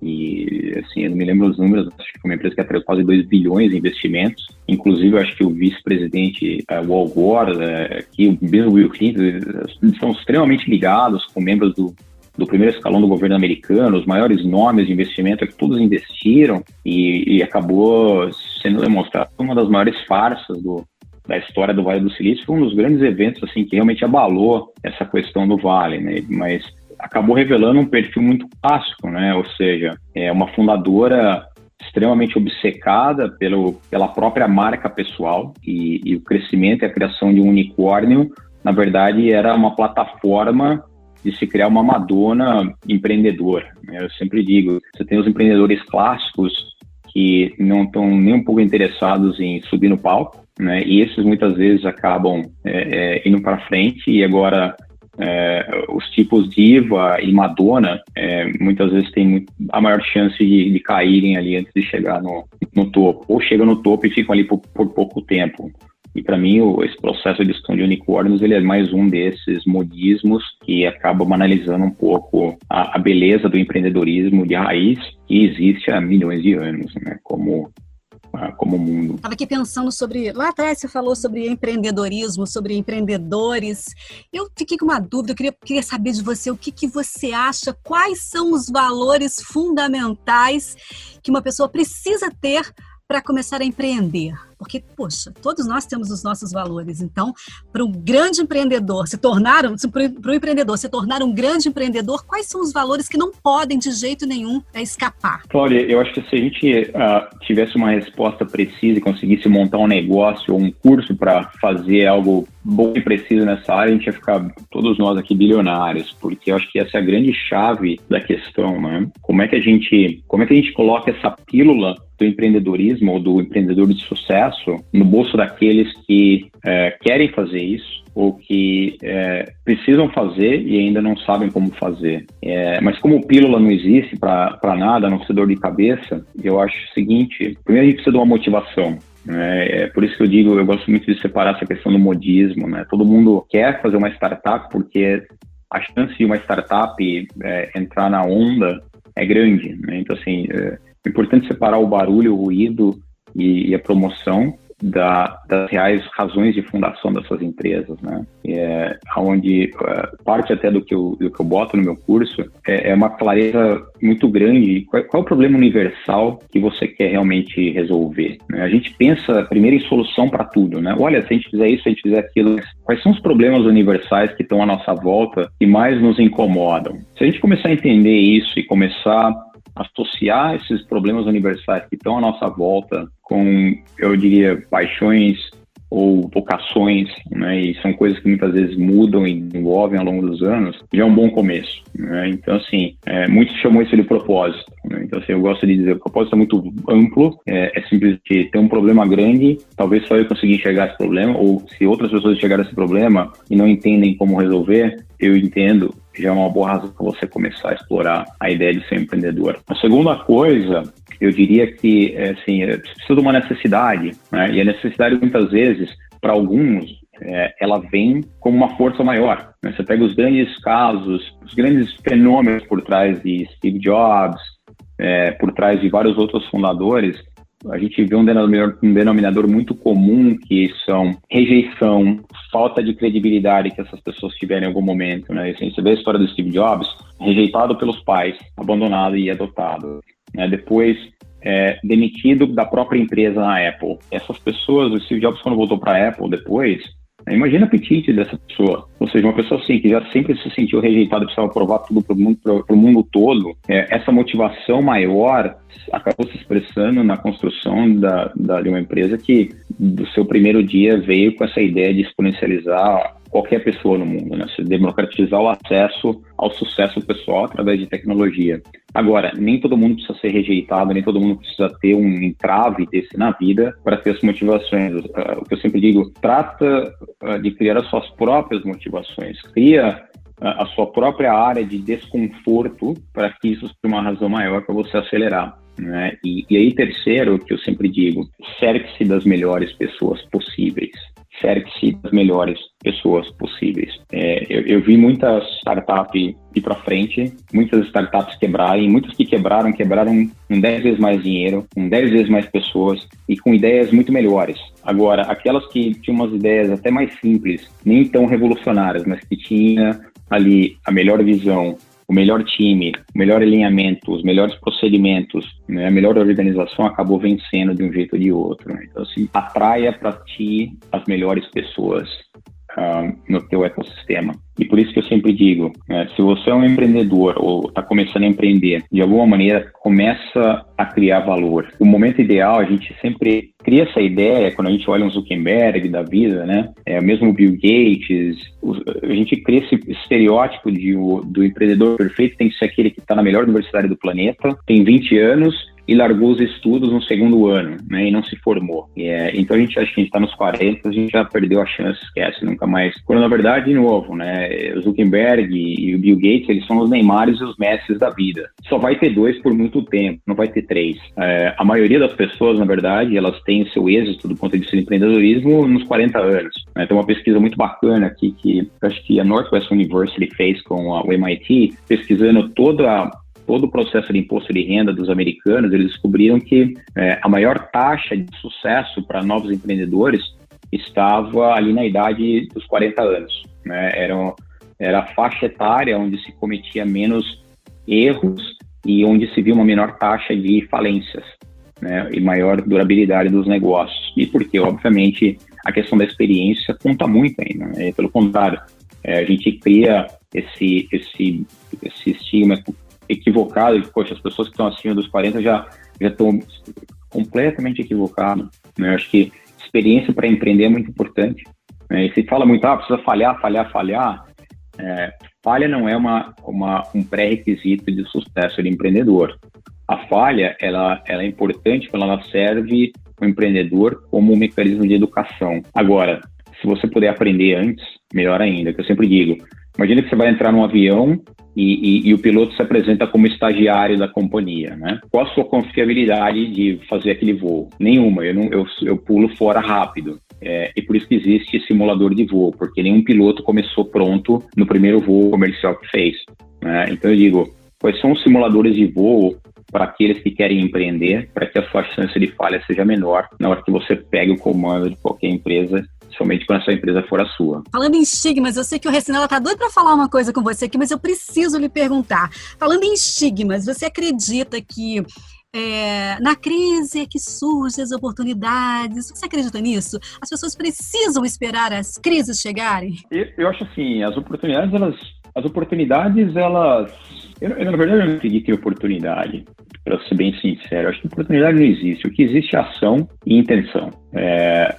S3: E, assim, eu não me lembro os números, acho que foi uma empresa que atraiu quase 2 bilhões em investimentos. Inclusive, acho que o vice-presidente uh, Wal Gore, uh, que o Bill Clinton, uh, são extremamente ligados com membros do, do primeiro escalão do governo americano, os maiores nomes de investimento é que todos investiram e, e acabou sendo demonstrado uma das maiores farsas do, da história do Vale do Silício. Foi um dos grandes eventos assim que realmente abalou essa questão do Vale, né? Mas acabou revelando um perfil muito clássico, né? Ou seja, é uma fundadora extremamente obcecada pelo, pela própria marca pessoal e, e, o crescimento e a criação de um unicórnio, na verdade, era uma plataforma de se criar uma Madonna empreendedora. Né? Eu sempre digo, você tem os empreendedores clássicos que não estão nem um pouco interessados em subir no palco, né? E esses muitas vezes acabam é, é, indo para frente e agora é, os tipos diva e Madonna é, muitas vezes têm a maior chance de, de, caírem ali antes de chegar no, no topo, ou chegam no topo e ficam ali por, por pouco tempo. E para mim, o, esse processo de gestão de unicórnios ele é mais um desses modismos que acaba banalizando um pouco a, a beleza do empreendedorismo de raiz que existe há milhões de anos, né? Como como mundo.
S2: Estava aqui pensando sobre. Lá atrás você falou sobre empreendedorismo, sobre empreendedores. Eu fiquei com uma dúvida, eu queria, queria saber de você o que, que você acha, quais são os valores fundamentais que uma pessoa precisa ter para começar a empreender? Porque, poxa, todos nós temos os nossos valores. Então, para um grande empreendedor se tornar, para o empreendedor se tornar um grande empreendedor, quais são os valores que não podem de jeito nenhum é, escapar?
S3: Cláudia, eu acho que se a gente uh, tivesse uma resposta precisa e conseguisse montar um negócio ou um curso para fazer algo bom e preciso nessa área, a gente ia ficar todos nós aqui bilionários, porque eu acho que essa é a grande chave da questão, né? Como é que a gente, como é que a gente coloca essa pílula do empreendedorismo ou do empreendedor de sucesso no bolso daqueles que é, querem fazer isso ou que é, precisam fazer e ainda não sabem como fazer. É, mas como pílula não existe para nada, não ser dor de cabeça, eu acho o seguinte: primeiro a gente precisa de uma motivação. É, é, por isso que eu digo, eu gosto muito de separar essa questão do modismo. Né? Todo mundo quer fazer uma startup porque a chance de uma startup é, entrar na onda é grande. Né? Então, assim, é, importante separar o barulho, o ruído e, e a promoção da, das reais razões de fundação dessas empresas, né? É, onde é, parte até do que, eu, do que eu boto no meu curso é, é uma clareza muito grande. Qual, qual, é o problema universal que você quer realmente resolver? Né? A gente pensa primeiro em solução para tudo, né? Olha, se a gente fizer isso, se a gente fizer aquilo, quais são os problemas universais que estão à nossa volta que mais nos incomodam? Se a gente começar a entender isso e começar associar esses problemas universais que estão à nossa volta com, eu diria, paixões ou vocações, né, e são coisas que muitas vezes mudam e desenvolvem ao longo dos anos, já é um bom começo. Né? Então, assim, é, muitos chamam isso de propósito. Né? Então, assim, eu gosto de dizer, o propósito é muito amplo, é, é ter um problema grande, talvez só eu consiga enxergar esse problema, ou se outras pessoas enxergarem esse problema e não entendem como resolver, eu entendo já é uma boa razão para você começar a explorar a ideia de ser empreendedor. A segunda coisa, eu diria que é, assim, é, precisa de uma necessidade, né? e a necessidade muitas vezes, para alguns, é, ela vem como uma força maior. Né? Você pega os grandes casos, os grandes fenômenos por trás de Steve Jobs, é, por trás de vários outros fundadores, a gente vê um denominador, um denominador, muito comum que são rejeição, falta de credibilidade que essas pessoas tiveram em algum momento, né? Assim, você vê a história do Steve Jobs, rejeitado pelos pais, abandonado e adotado. Né? Depois, é, demitido da própria empresa na Apple. Essas pessoas, o Steve Jobs, quando voltou para a Apple depois, Imagina o apetite dessa pessoa. Ou seja, uma pessoa assim, que já sempre se sentiu rejeitada, precisava provar tudo para o mundo, mundo todo. É, essa motivação maior acabou se expressando na construção da, da, de uma empresa que, do seu primeiro dia, veio com essa ideia de exponencializar qualquer pessoa no mundo, né? Se democratizar o acesso ao sucesso pessoal através de tecnologia. Agora, nem todo mundo precisa ser rejeitado, nem todo mundo precisa ter um entrave desse na vida para ter as motivações. Uh, o que eu sempre digo, trata uh, de criar as suas próprias motivações. Cria uh, a sua própria área de desconforto para que isso seja uma razão maior para você acelerar. Né? E, e aí, terceiro, que eu sempre digo, cerque-se das melhores pessoas possíveis cerque-se das melhores pessoas possíveis. É, eu, eu, vi muitas startups ir para frente, muitas startups quebrarem, muitas que quebraram, quebraram com 10 vezes mais dinheiro, com 10 vezes mais pessoas e com ideias muito melhores. Agora, aquelas que tinham umas ideias até mais simples, nem tão revolucionárias, mas que tinha ali a melhor visão, o melhor time, o melhor alinhamento, os melhores procedimentos, né, a melhor organização acabou vencendo de um jeito ou de outro. Né? Então, assim, atraia para ti as melhores pessoas uh, no teu ecossistema. E por isso que eu sempre digo, né, se você é um empreendedor ou está começando a empreender, de alguma maneira começa a criar valor. O momento ideal, a gente sempre cria essa ideia, quando a gente olha um Zuckerberg da vida, né? É, mesmo Bill Gates, a gente cria esse estereótipo de, do empreendedor perfeito tem que ser aquele que está na melhor universidade do planeta, tem 20 anos e largou os estudos no segundo ano, né, e não se formou. É, então a gente acha que a gente está nos 40, a gente já perdeu a chance, esquece, nunca mais. Quando na verdade, de novo, né, o Zuckerberg e o Bill Gates, eles são os Neymares e os Messi da vida. Só vai ter dois por muito tempo, não vai ter três. É, a maioria das pessoas, na verdade, elas têm seu êxito do ponto de vista de empreendedorismo nos 40 anos. Né? Tem uma pesquisa muito bacana aqui que acho que a Northwest University fez com a, o MIT, pesquisando toda todo o processo de imposto de renda dos americanos, eles descobriram que é, a maior taxa de sucesso para novos empreendedores estava ali na idade dos 40 anos. Né? Era, era a faixa etária onde se cometia menos erros e onde se viu uma menor taxa de falências né? e maior durabilidade dos negócios. E porque, obviamente, a questão da experiência conta muito ainda. Né? Pelo contrário, é, a gente cria esse, esse, esse estigma equivocado, e, poxa, as pessoas que estão acima dos 40 já, já estão completamente equivocadas. Né? Eu acho que experiência para empreender é muito importante. Né? E se fala muito, ah, precisa falhar, falhar, falhar. É, falha não é uma, uma, um pré-requisito de sucesso de empreendedor. A falha, ela, ela é importante porque ela serve o empreendedor como um mecanismo de educação. Agora, se você puder aprender antes, melhor ainda, que eu sempre digo. Imagina que você vai entrar num avião e, e, e, o piloto se apresenta como estagiário da companhia, né? Qual a sua confiabilidade de fazer aquele voo? Nenhuma, eu, não, eu, eu pulo fora rápido. É, e por isso que existe simulador de voo, porque nenhum piloto começou pronto no primeiro voo comercial que fez. Né? Então eu digo, quais são os simuladores de voo para aqueles que querem empreender, para que a sua chance de falha seja menor na hora que você pegue o comando de qualquer empresa somente quando essa empresa for a sua.
S2: Falando em estigmas, eu sei que o Recinela está doido para falar uma coisa com você aqui, mas eu preciso lhe perguntar. Falando em estigmas, você acredita que é, na crise é que surgem as oportunidades. Você acredita nisso? As pessoas precisam esperar as crises chegarem?
S3: Eu, eu acho assim, as oportunidades, elas, as oportunidades, elas, eu, eu, na verdade, eu não acredito em oportunidade. Para ser bem sincero, eu acho que oportunidade não existe. O que existe é ação e intenção. É,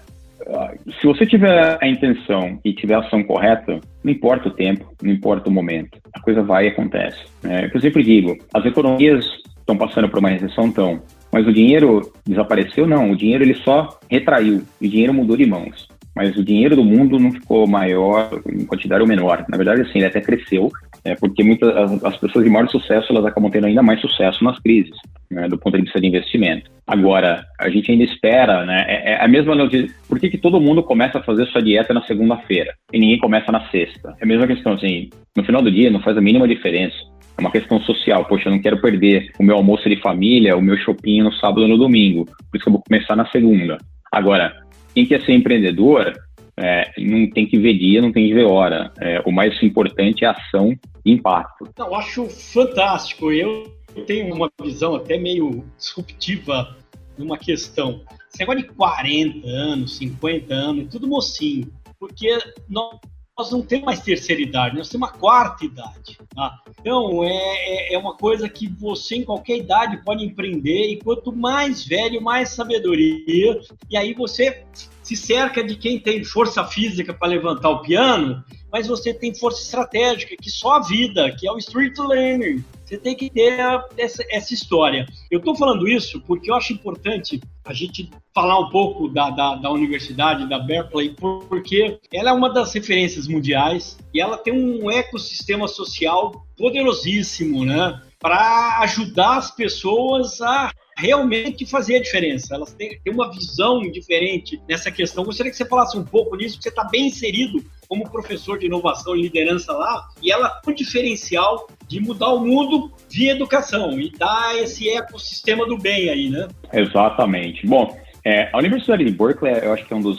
S3: se você tiver a intenção e tiver a ação correta, não importa o tempo, não importa o momento, a coisa vai e acontece. É, eu sempre digo, as economias estão passando por uma recessão, estão, mas o dinheiro desapareceu? Não, o dinheiro ele só retraiu, o dinheiro mudou de mãos. Mas o dinheiro do mundo não ficou maior, em quantidade ou menor. Na verdade, assim, ele até cresceu, é, porque muitas as pessoas de maior sucesso elas acabam tendo ainda mais sucesso nas crises, né, do ponto de vista de investimento. Agora, a gente ainda espera, né? É, é a mesma de por que, que todo mundo começa a fazer sua dieta na segunda-feira e ninguém começa na sexta? É a mesma questão, assim, no final do dia não faz a mínima diferença. É uma questão social. Poxa, eu não quero perder o meu almoço de família, o meu shopping no sábado ou no domingo. Por isso que eu vou começar na segunda. Agora, quem quer ser empreendedor é, não tem que ver dia, não tem que ver hora. É, o mais importante é ação e impacto.
S4: Eu acho fantástico. Eu tenho uma visão até meio disruptiva numa questão. Esse negócio de 40 anos, 50 anos, tudo mocinho. Porque nós, nós não temos mais terceira idade, nós temos uma quarta idade. Tá? Então, é, é, é uma coisa que você, em qualquer idade, pode empreender, e quanto mais velho, mais sabedoria, e aí você se cerca de quem tem força física para levantar o piano, mas você tem força estratégica, que só a vida, que é o street learning. Você tem que ter essa, essa história. Eu estou falando isso porque eu acho importante a gente falar um pouco da, da, da, universidade, da Berkeley, porque ela é uma das referências mundiais e ela tem um ecossistema social poderosíssimo, né? Para ajudar as pessoas a realmente fazer a diferença. Elas têm, têm uma visão diferente nessa questão. Gostaria que você falasse um pouco nisso, porque você está bem inserido como professor de inovação e liderança lá, e ela tem um diferencial de mudar o mundo via educação e dar esse ecossistema do bem aí, né?
S3: Exatamente. Bom, é, a Universidade de Berkeley, eu acho que é um dos,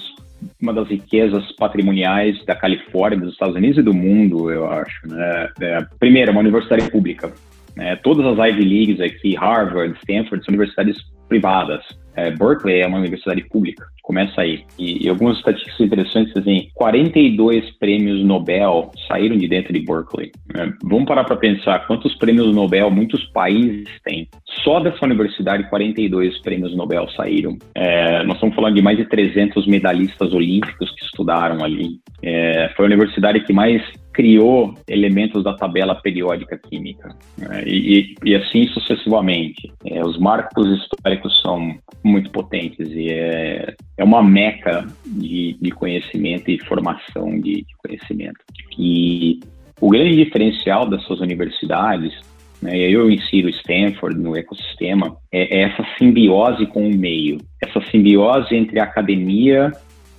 S3: uma das riquezas patrimoniais da Califórnia, dos Estados Unidos e do mundo, eu acho. Né? É, primeiro, é uma universidade pública. Né? Todas as Ivy Leagues aqui, Harvard, Stanford, são universidades privadas. É, Berkeley é uma universidade pública, começa aí. E, e, algumas estatísticas interessantes, assim, 42 prêmios Nobel saíram de dentro de Berkeley. É, vamos parar para pensar quantos prêmios Nobel muitos países têm. Só dessa universidade, 42 prêmios Nobel saíram. É, nós estamos falando de mais de 300 medalhistas olímpicos que estudaram ali. É, foi a universidade que mais criou elementos da tabela periódica química né? e, e, assim sucessivamente. É, os marcos históricos são muito potentes e é, é uma meca de, de conhecimento e formação de, de conhecimento. E o grande diferencial dessas universidades né, e eu insiro Stanford no ecossistema, é, é, essa simbiose com o meio, essa simbiose entre a academia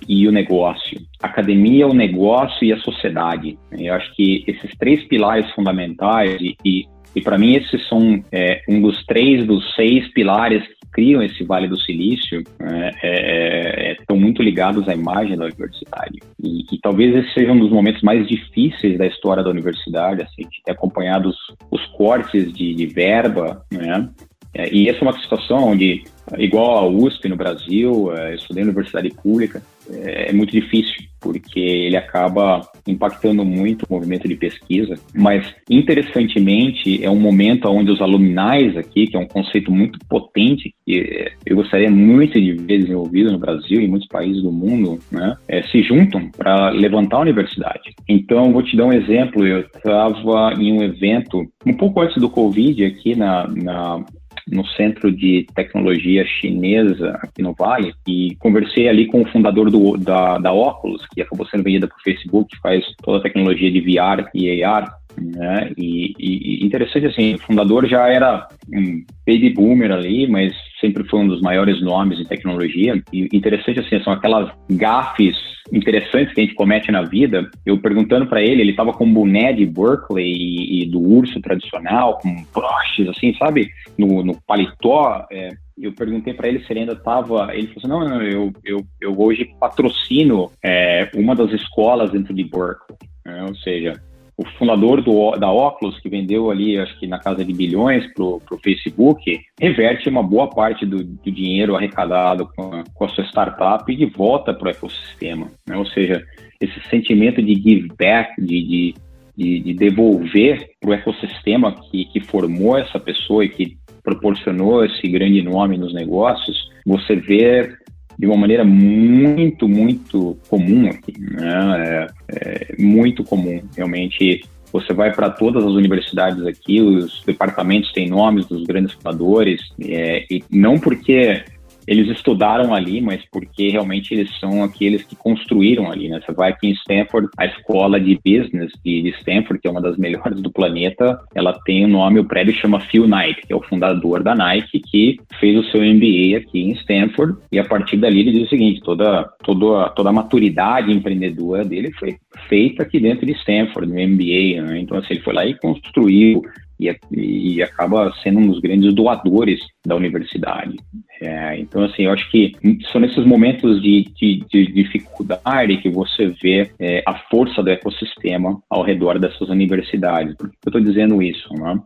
S3: e o negócio. Academia, o negócio e a sociedade. Eu acho que esses três pilares fundamentais, e, e, e para mim esses são é, um dos três dos seis pilares que criam esse Vale do Silício, é, é, estão muito ligados à imagem da universidade. E, e, talvez esse seja um dos momentos mais difíceis da história da universidade, assim, de ter acompanhado os, os cortes de, de verba, né? É, e essa é uma situação onde, igual a USP no Brasil, é, eu estudei na universidade pública, é, muito difícil, porque ele acaba impactando muito o movimento de pesquisa. Mas, interessantemente, é um momento onde os aluminais aqui, que é um conceito muito potente, que eu gostaria muito de ver desenvolvido no Brasil e em muitos países do mundo, né, é, se juntam para levantar a universidade. Então, vou te dar um exemplo. Eu estava em um evento um pouco antes do Covid aqui na, na no Centro de Tecnologia Chinesa aqui no Vale e conversei ali com o fundador do, da, da Oculus, que acabou sendo vendida para o Facebook, que faz toda a tecnologia de VR e AR. Né? E, e, interessante assim, o fundador já era um baby boomer ali, mas sempre foi um dos maiores nomes em tecnologia. E interessante assim, são aquelas gafes interessantes que a gente comete na vida. Eu perguntando para ele, ele estava com boné de Berkeley e, e, do urso tradicional, com broches, assim, sabe, no, no paletó. É, eu perguntei para ele se ele ainda estava. Ele falou assim: não, não, eu, eu, eu hoje patrocino é, uma das escolas dentro de Berkeley. É, ou seja, o fundador do, da Oculus, que vendeu ali, acho que na casa de bilhões para o Facebook, reverte uma boa parte do, do dinheiro arrecadado com a, com a, sua startup de volta para o ecossistema. Né? Ou seja, esse sentimento de give back, de, de, de, de devolver para o ecossistema que, que formou essa pessoa e que proporcionou esse grande nome nos negócios, você vê de uma maneira muito, muito comum aqui, né? É, é muito comum. Realmente, você vai para todas as universidades aqui, os departamentos têm nomes dos grandes fundadores, é, e não porque eles estudaram ali, mas porque realmente eles são aqueles que construíram ali, né? Você vai aqui em Stanford, a escola de business de, Stanford, que é uma das melhores do planeta, ela tem o um nome, o prédio chama Phil Knight, que é o fundador da Nike, que fez o seu MBA aqui em Stanford, e a partir dali ele diz o seguinte, toda, toda, toda a maturidade empreendedora dele foi feita aqui dentro de Stanford, no MBA, né? Então, assim, ele foi lá e construiu e, e, acaba sendo um dos grandes doadores da universidade. É, então, assim, eu acho que são nesses momentos de, de, de dificuldade que você vê é, a força do ecossistema ao redor dessas universidades. Por que eu estou dizendo isso? Né?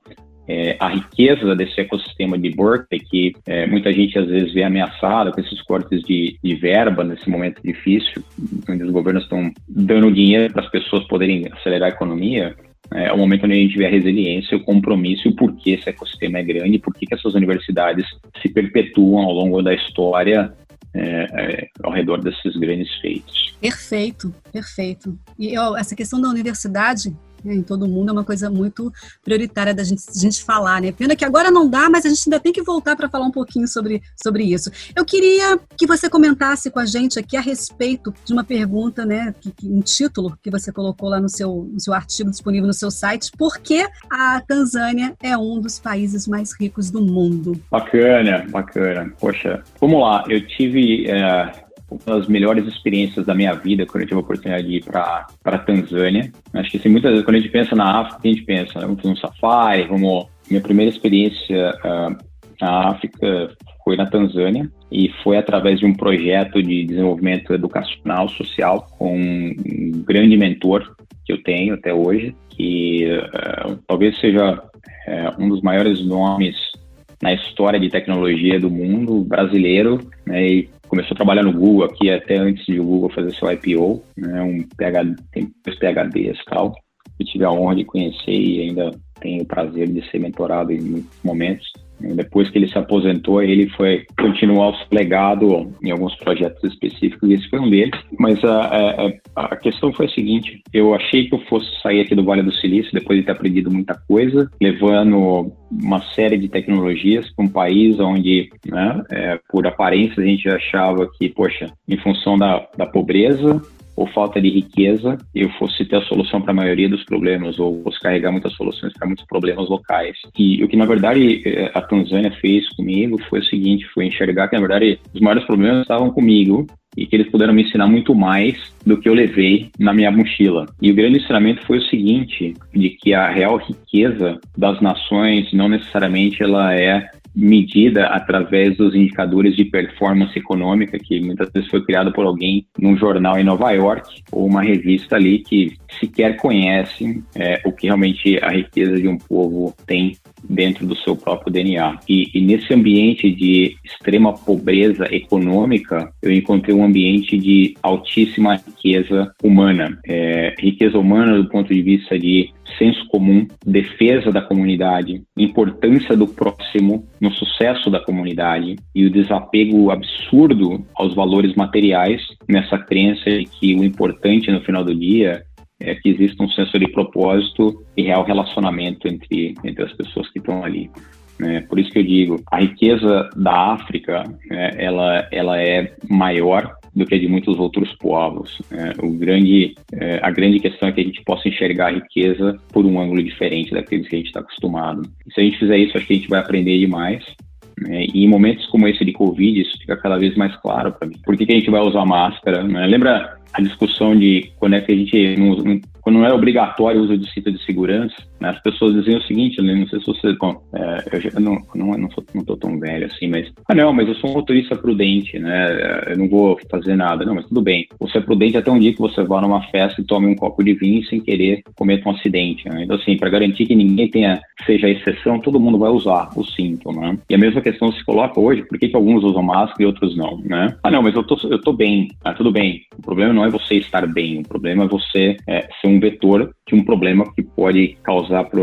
S3: É, a riqueza desse ecossistema de Berkeley, que é, muita gente às vezes vê ameaçada com esses cortes de, de verba nesse momento difícil, onde os governos estão dando dinheiro para as pessoas poderem acelerar a economia, é o momento onde a gente vê a resiliência, o compromisso o porquê esse ecossistema é grande, por que essas universidades se perpetuam ao longo da história é, é, ao redor desses grandes feitos.
S2: Perfeito, perfeito. E essa questão da universidade em todo mundo é uma coisa muito prioritária da gente, gente falar, né? Pena que agora não dá, mas a gente ainda tem que voltar para falar um pouquinho sobre, sobre isso. Eu queria que você comentasse com a gente aqui a respeito de uma pergunta, né? Que, um título que você colocou lá no seu, no seu artigo disponível no seu site. Por que a Tanzânia é um dos países mais ricos do mundo?
S3: Bacana, bacana. Poxa, vamos lá. Eu tive. É uma das melhores experiências da minha vida quando eu tive a oportunidade de ir para a Tanzânia. Acho que assim, muitas vezes quando a gente pensa na África, a gente pensa, né, vamos fazer um safari, vamos... Minha primeira experiência uh, na África foi na Tanzânia e foi através de um projeto de desenvolvimento educacional social com um grande mentor que eu tenho até hoje, que uh, talvez seja uh, um dos maiores nomes na história de tecnologia do mundo brasileiro, né, e começou a trabalhar no Google aqui até antes de o Google fazer seu IPO, né, um PhD, tem dois PhDs e tal. Eu tive a honra de conhecer e ainda tenho o prazer de ser mentorado em muitos momentos. Depois que ele se aposentou, ele foi continuar o legado em alguns projetos específicos, e esse foi um deles. Mas a, a, a, questão foi a seguinte: eu achei que eu fosse sair aqui do Vale do Silício depois de ter aprendido muita coisa, levando uma série de tecnologias para um país onde, né, é, por aparência, a gente achava que, poxa, em função da, da pobreza, ou falta de riqueza, eu fosse ter a solução para a maioria dos problemas, ou fosse carregar muitas soluções para muitos problemas locais. E o que, na verdade, eh, a Tanzânia fez comigo foi o seguinte, foi enxergar que, na verdade, os maiores problemas estavam comigo e que eles puderam me ensinar muito mais do que eu levei na minha mochila. E o grande ensinamento foi o seguinte, de que a real riqueza das nações não necessariamente ela é medida através dos indicadores de performance econômica, que muitas vezes foi criado por alguém num jornal em Nova York, ou uma revista ali que sequer conhece é, o que realmente a riqueza de um povo tem dentro do seu próprio DNA. E, e, nesse ambiente de extrema pobreza econômica, eu encontrei um ambiente de altíssima riqueza humana. É, riqueza humana do ponto de vista de senso comum, defesa da comunidade, importância do próximo no sucesso da comunidade e o desapego absurdo aos valores materiais nessa crença de que o importante no final do dia é que exista um senso de propósito e real relacionamento entre, entre as pessoas que estão ali. É, por isso que eu digo, a riqueza da África, é, ela, ela é maior do que a de muitos outros povos. É, o grande, é, a grande questão é que a gente possa enxergar a riqueza por um ângulo diferente daqueles que a gente está acostumado. E se a gente fizer isso, acho que a gente vai aprender demais Né? E em momentos como esse de Covid, isso fica cada vez mais claro para mim. Por que, que a gente vai usar máscara? Né? Lembra a discussão de quando é que a gente quando não é obrigatório o uso de cinto de segurança, né, as pessoas dizem o seguinte, né, não sei se você, bom, é, eu já, não, não, não, sou, não tô tão velho assim, mas, ah não, mas eu sou um motorista prudente, né, eu não vou fazer nada, não, mas tudo bem, você é prudente até um dia que você vá numa festa e tome um copo de vinho sem querer cometa um acidente, né? então assim, para garantir que ninguém tenha, seja exceção, todo mundo vai usar o cinto, né, e a mesma questão se coloca hoje, por que, que alguns usam máscara e outros não, né, ah não, mas eu tô, eu tô bem, ah, tudo bem, o problema não é você estar bem, o problema é você é, ser um vetor de um problema que pode causar para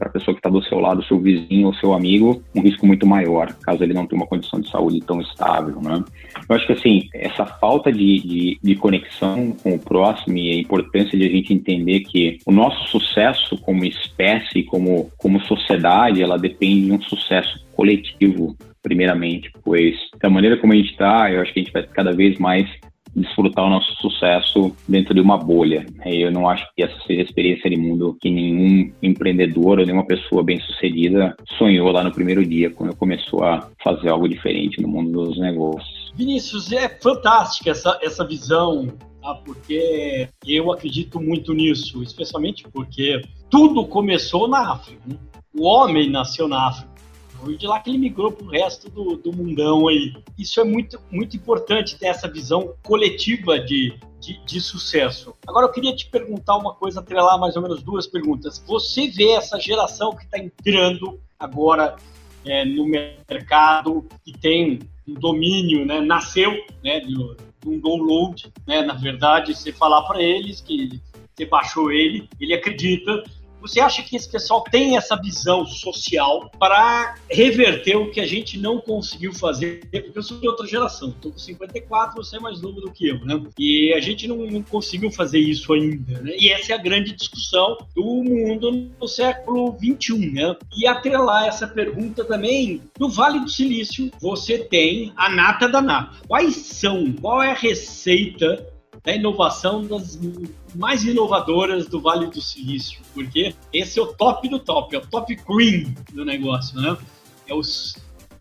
S3: a pessoa que está do seu lado, seu vizinho ou seu amigo, um risco muito maior, caso ele não tenha uma condição de saúde tão estável, né? Eu acho que, assim, essa falta de, de, de, conexão com o próximo e a importância de a gente entender que o nosso sucesso como espécie, como, como sociedade, ela depende de um sucesso coletivo, primeiramente, pois da maneira como a gente está, eu acho que a gente vai cada vez mais desfrutar o nosso sucesso dentro de uma bolha. Eu não acho que essa seja a experiência de mundo que nenhum empreendedor ou nenhuma pessoa bem-sucedida sonhou lá no primeiro dia, quando começou a fazer algo diferente no mundo dos negócios.
S4: Vinícius, é fantástica essa, essa visão tá? porque eu acredito muito nisso, especialmente porque tudo começou na África. Né? O homem nasceu na África. Foi de lá que ele migrou para o resto do, do mundão aí. Isso é muito, muito importante ter essa visão coletiva de, de, de, sucesso. Agora eu queria te perguntar uma coisa, atrelar mais ou menos duas perguntas. Você vê essa geração que está entrando agora é, no mercado, que tem um domínio, né, nasceu né, de, de um download, né, na verdade, você falar para eles que você baixou ele, ele acredita, você acha que esse pessoal tem essa visão social para reverter o que a gente não conseguiu fazer? Porque eu sou de outra geração, estou com 54, você é mais novo do que eu, né? E a gente não, não, conseguiu fazer isso ainda, né? E essa é a grande discussão do mundo no século 21, né? E atrelar essa pergunta também, no Vale do Silício, você tem a nata da nata. Quais são, qual é a receita da inovação das mais inovadoras do Vale do Silício, porque esse é o top do top, é o top cream do negócio, né? É os...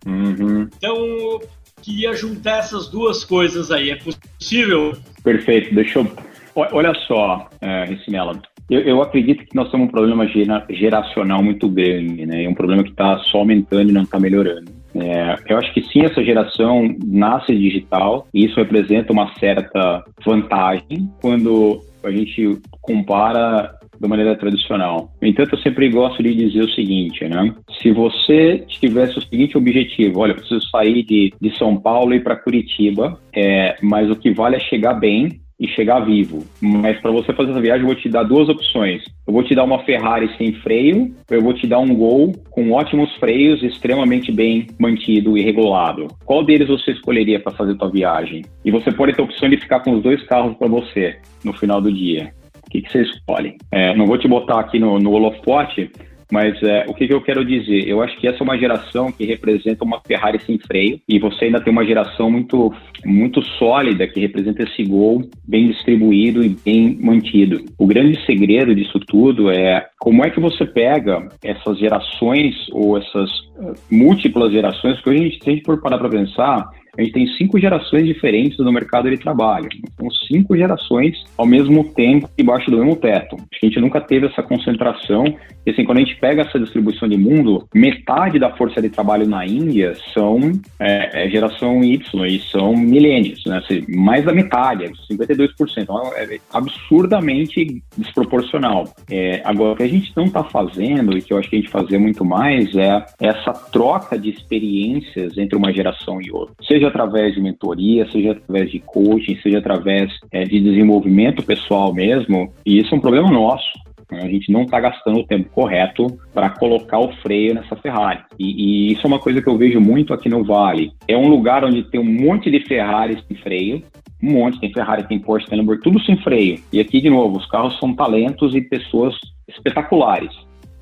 S4: Uhum. Então, queria juntar essas duas coisas aí, é possível?
S3: Perfeito, deixa eu... Olha só, é, Ricinela, eu, eu, acredito que nós temos um problema geracional muito grande, né? É um problema que está só aumentando e não está melhorando. É, eu acho que sim, essa geração nasce digital e isso representa uma certa vantagem quando a gente compara da maneira tradicional. No entanto, eu sempre gosto de dizer o seguinte, né? Se você tivesse o seguinte objetivo, olha, eu preciso sair de, de São Paulo e ir para Curitiba, é, mas o que vale é chegar bem e chegar vivo. Mas para você fazer essa viagem, eu vou te dar duas opções. Eu vou te dar uma Ferrari sem freio, ou eu vou te dar um Gol com ótimos freios, extremamente bem mantido e regulado. Qual deles você escolheria para fazer sua viagem? E você pode ter a opção de ficar com os dois carros para você no final do dia. O que, que você escolhe? É, não vou te botar aqui no, no holofote, mas é, o que, que, eu quero dizer? Eu acho que essa é uma geração que representa uma Ferrari sem freio e você ainda tem uma geração muito, muito sólida que representa esse gol bem distribuído e bem mantido. O grande segredo disso tudo é como é que você pega essas gerações ou essas uh, múltiplas gerações, porque hoje a gente tem que parar para pensar a gente tem cinco gerações diferentes no mercado de trabalho. São cinco gerações ao mesmo tempo, debaixo do mesmo teto. A gente nunca teve essa concentração. E assim, quando a gente pega essa distribuição de mundo, metade da força de trabalho na Índia são é, é geração Y e são milênios, né? Assim, mais da metade, 52%. Então, é absurdamente desproporcional. É, agora, o que a gente não está fazendo, e que eu acho que a gente fazia muito mais, é essa troca de experiências entre uma geração e outra. Seja seja através de mentoria, seja através de coaching, seja através é, de desenvolvimento pessoal mesmo, e isso é um problema nosso. Né? A gente não está gastando o tempo correto para colocar o freio nessa Ferrari. E, e, isso é uma coisa que eu vejo muito aqui no Vale. É um lugar onde tem um monte de Ferraris sem freio, um monte, tem Ferrari, tem Porsche, tem Lamborghini, tudo sem freio. E aqui, de novo, os carros são talentos e pessoas espetaculares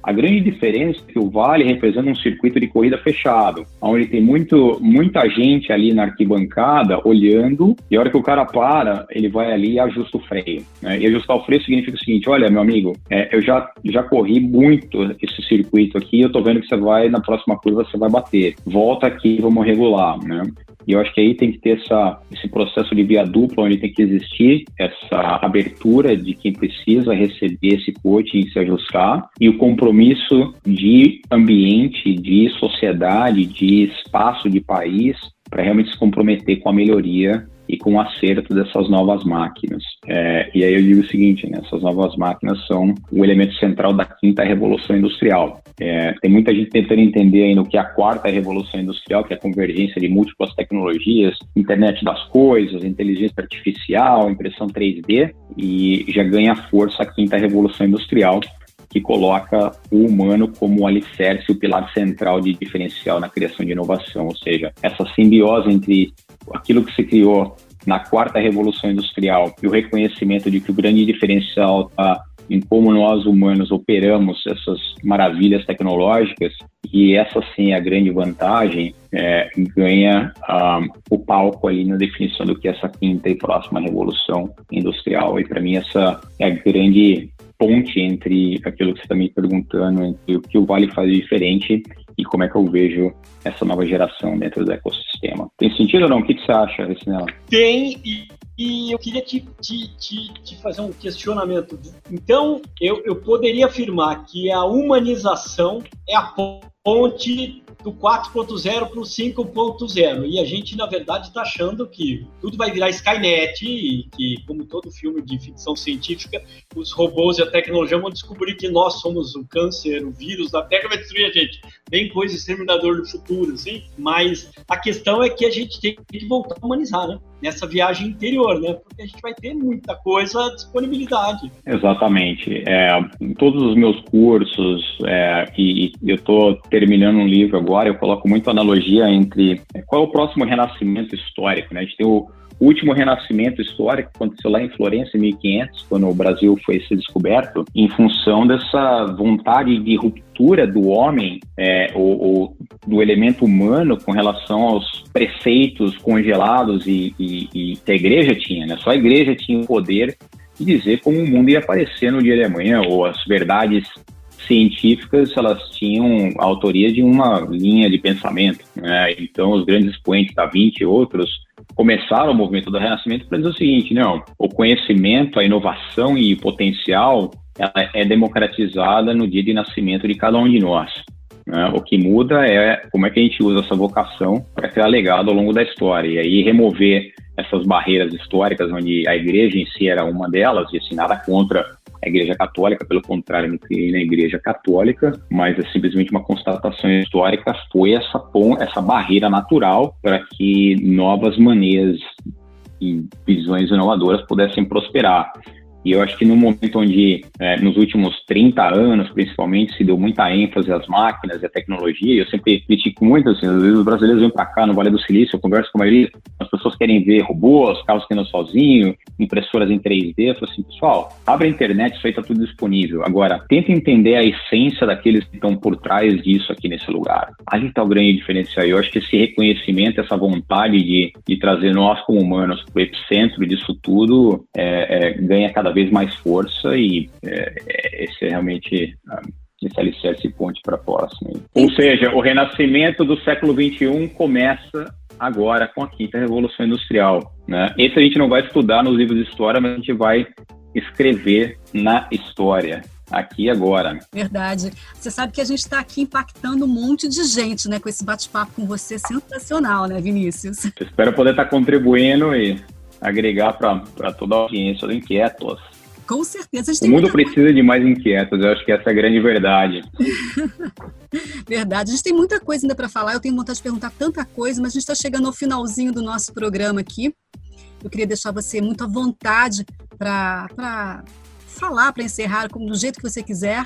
S3: A grande diferença é que o Vale representa um circuito de corrida fechado, onde tem muito, muita gente ali na arquibancada olhando, e a hora que o cara para, ele vai ali e ajusta o freio. Né? E ajustar o freio significa o seguinte: olha, meu amigo, é, eu já, já corri muito esse circuito aqui, eu tô vendo que você vai, na próxima curva, você vai bater. Volta aqui, vamos regular. Né? E eu acho que aí tem que ter essa, esse processo de via dupla, onde tem que existir essa abertura de quem precisa receber esse coaching e se ajustar, e o compromisso de ambiente, de sociedade, de espaço, de país, para realmente se comprometer com a melhoria e com o acerto dessas novas máquinas. É, e aí eu digo o seguinte, né, essas novas máquinas são o elemento central da quinta revolução industrial. É, tem muita gente tentando entender ainda o que é a quarta revolução industrial, que é a convergência de múltiplas tecnologias, internet das coisas, inteligência artificial, impressão 3D, e já ganha força a quinta revolução industrial, que coloca o humano como o alicerce, o pilar central de diferencial na criação de inovação, ou seja, essa simbiose entre aquilo que se criou na quarta revolução industrial e o reconhecimento de que o grande diferencial está em como nós humanos operamos essas maravilhas tecnológicas e essa sim é a grande vantagem é, ganha um, o palco ali na definição do que é essa quinta e próxima revolução industrial. E para mim essa é a grande ponte entre aquilo que você está me perguntando, entre o que o Vale faz diferente e como é que eu vejo essa nova geração dentro do ecossistema. Tem sentido ou não? O que, que você acha, Recinela?
S4: Tem, e, e, eu queria te, te, te, te, fazer um questionamento. Então, eu, eu poderia afirmar que a humanização é a ponte do 4.0 para o 5.0. E a gente, na verdade, está achando que tudo vai virar Skynet e que, como todo filme de ficção científica, os robôs e a tecnologia vão descobrir que nós somos o câncer, o vírus da Terra vai destruir a gente. Bem coisa exterminador do futuro, assim. Mas a questão é que a gente tem que voltar a humanizar, né? Nessa viagem interior, né? Porque a gente vai ter muita coisa à disponibilidade.
S3: Exatamente. É, em todos os meus cursos, é, e eu estou terminando um livro agora, eu coloco muito analogia entre é, qual é o próximo renascimento histórico, né? A gente tem o último renascimento histórico que aconteceu lá em Florença em 1500, quando o Brasil foi ser descoberto, em função dessa vontade de ruptura do homem, é, ou, ou, do elemento humano com relação aos preceitos congelados e, e, e que a igreja tinha, né? Só a igreja tinha o poder de dizer como o mundo ia aparecer no dia de amanhã, ou as verdades científicas elas tinham a autoria de uma linha de pensamento. Né? Então, os grandes expoentes da Vinci e outros começaram o movimento do Renascimento para dizer o seguinte: não, o conhecimento, a inovação e o potencial ela é democratizada no dia de nascimento de cada um de nós. Né? O que muda é como é que a gente usa essa vocação para criar legado ao longo da história e aí remover essas barreiras históricas, onde a igreja em si era uma delas, e assim, nada contra a Igreja Católica, pelo contrário, não criei na Igreja Católica, mas é simplesmente uma constatação histórica, foi essa, essa barreira natural para que novas maneiras e visões inovadoras pudessem prosperar. E eu acho que no momento onde, é, nos últimos 30 anos, principalmente, se deu muita ênfase às máquinas e à tecnologia, eu sempre critico muito, assim, às vezes os brasileiros vêm para cá no Vale do Silício, eu converso com a maioria, as pessoas querem ver robôs, carros que andam sozinho, impressoras em 3D, eu falo assim, pessoal, abre a internet, isso aí está tudo disponível. Agora, tenta entender a essência daqueles que estão por trás disso aqui nesse lugar. Aí está o grande diferencial. Eu acho que esse reconhecimento, essa vontade de, de trazer nós como humanos para o epicentro disso tudo, é, é, ganha cada vez mais força e é, é esse é realmente ah, esse alicerce ponte para a próxima. Ou seja, o renascimento do século XXI começa agora com a quinta revolução industrial. Né? Esse a gente não vai estudar nos livros de história, mas a gente vai escrever na história aqui agora.
S2: Verdade. Você sabe que a gente está aqui impactando um monte de gente, né, com esse bate-papo com você sensacional, né, Vinícius?
S3: espero poder estar contribuindo e agregar para toda a audiência do Inquietos.
S2: Com certeza.
S3: o mundo precisa coisa... de mais inquietos, eu acho que essa é a grande verdade.
S2: verdade. A gente tem muita coisa ainda para falar, eu tenho vontade de perguntar tanta coisa, mas a gente está chegando ao finalzinho do nosso programa aqui. Eu queria deixar você muito à vontade para falar, para encerrar do jeito que você quiser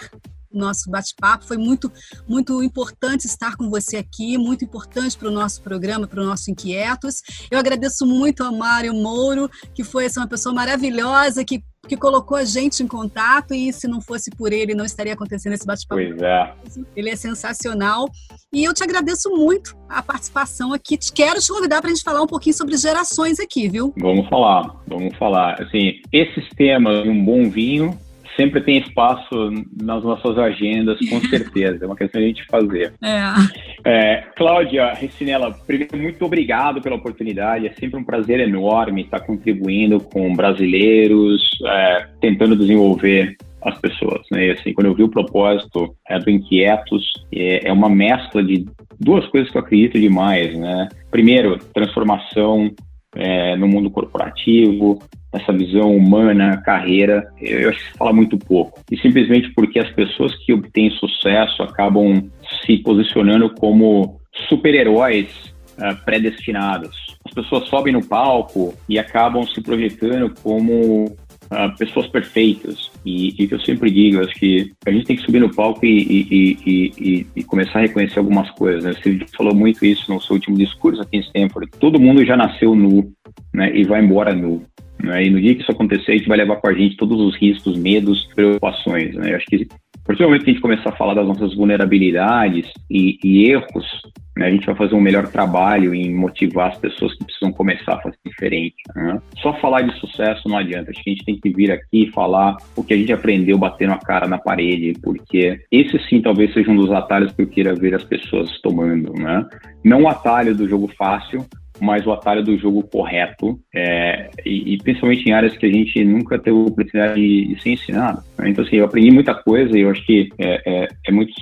S2: nosso bate-papo. Foi muito, muito importante estar com você aqui, muito importante para o nosso programa, para o nosso Inquietos. Eu agradeço muito a Mário Mouro, que foi essa, uma pessoa maravilhosa, que que colocou a gente em contato e se não fosse por ele, não estaria acontecendo esse bate-papo.
S3: Pois é.
S2: Ele é sensacional. E eu te agradeço muito a participação aqui. Quero te convidar para a gente falar um pouquinho sobre gerações aqui, viu?
S3: Vamos falar, vamos falar. Assim, esses temas, um bom vinho, sempre tem espaço nas nossas agendas, com certeza. É uma questão de a gente fazer.
S2: É.
S3: é Cláudia Recinella, primeiro, muito obrigado pela oportunidade. É sempre um prazer enorme estar contribuindo com brasileiros, é, tentando desenvolver as pessoas, né? E assim, quando eu vi o propósito é, do Inquietos, é, é uma mescla de duas coisas que eu acredito demais, né? Primeiro, transformação é, no mundo corporativo, essa visão humana, carreira, eu acho que se fala muito pouco. E simplesmente porque as pessoas que obtêm sucesso acabam se posicionando como super-heróis uh, predestinados. As pessoas sobem no palco e acabam se projetando como uh, pessoas perfeitas. E, e que eu sempre digo, acho que a gente tem que subir no palco e, e, e, começar a reconhecer algumas coisas. Né? Você falou muito isso no seu último discurso aqui em Stanford. Todo mundo já nasceu nu né? e vai embora nu. Né? E no dia que isso acontecer, a gente vai levar com a gente todos os riscos, medos, preocupações. Né? Eu acho que que a gente começar a falar das nossas vulnerabilidades e erros, né, a gente vai fazer um melhor trabalho em motivar as pessoas que precisam começar a fazer diferente. Né? Só falar de sucesso não adianta. Acho que a gente tem que vir aqui e falar o que a gente aprendeu batendo a cara na parede, porque esse sim talvez seja um dos atalhos que eu queira ver as pessoas tomando. Né? Não o atalho do jogo fácil, mas o atalho do jogo correto, é, e, e, principalmente em áreas que a gente nunca teve oportunidade de, de ser ensinado. Né? Então, assim, eu aprendi muita coisa e eu acho que é, é, é muito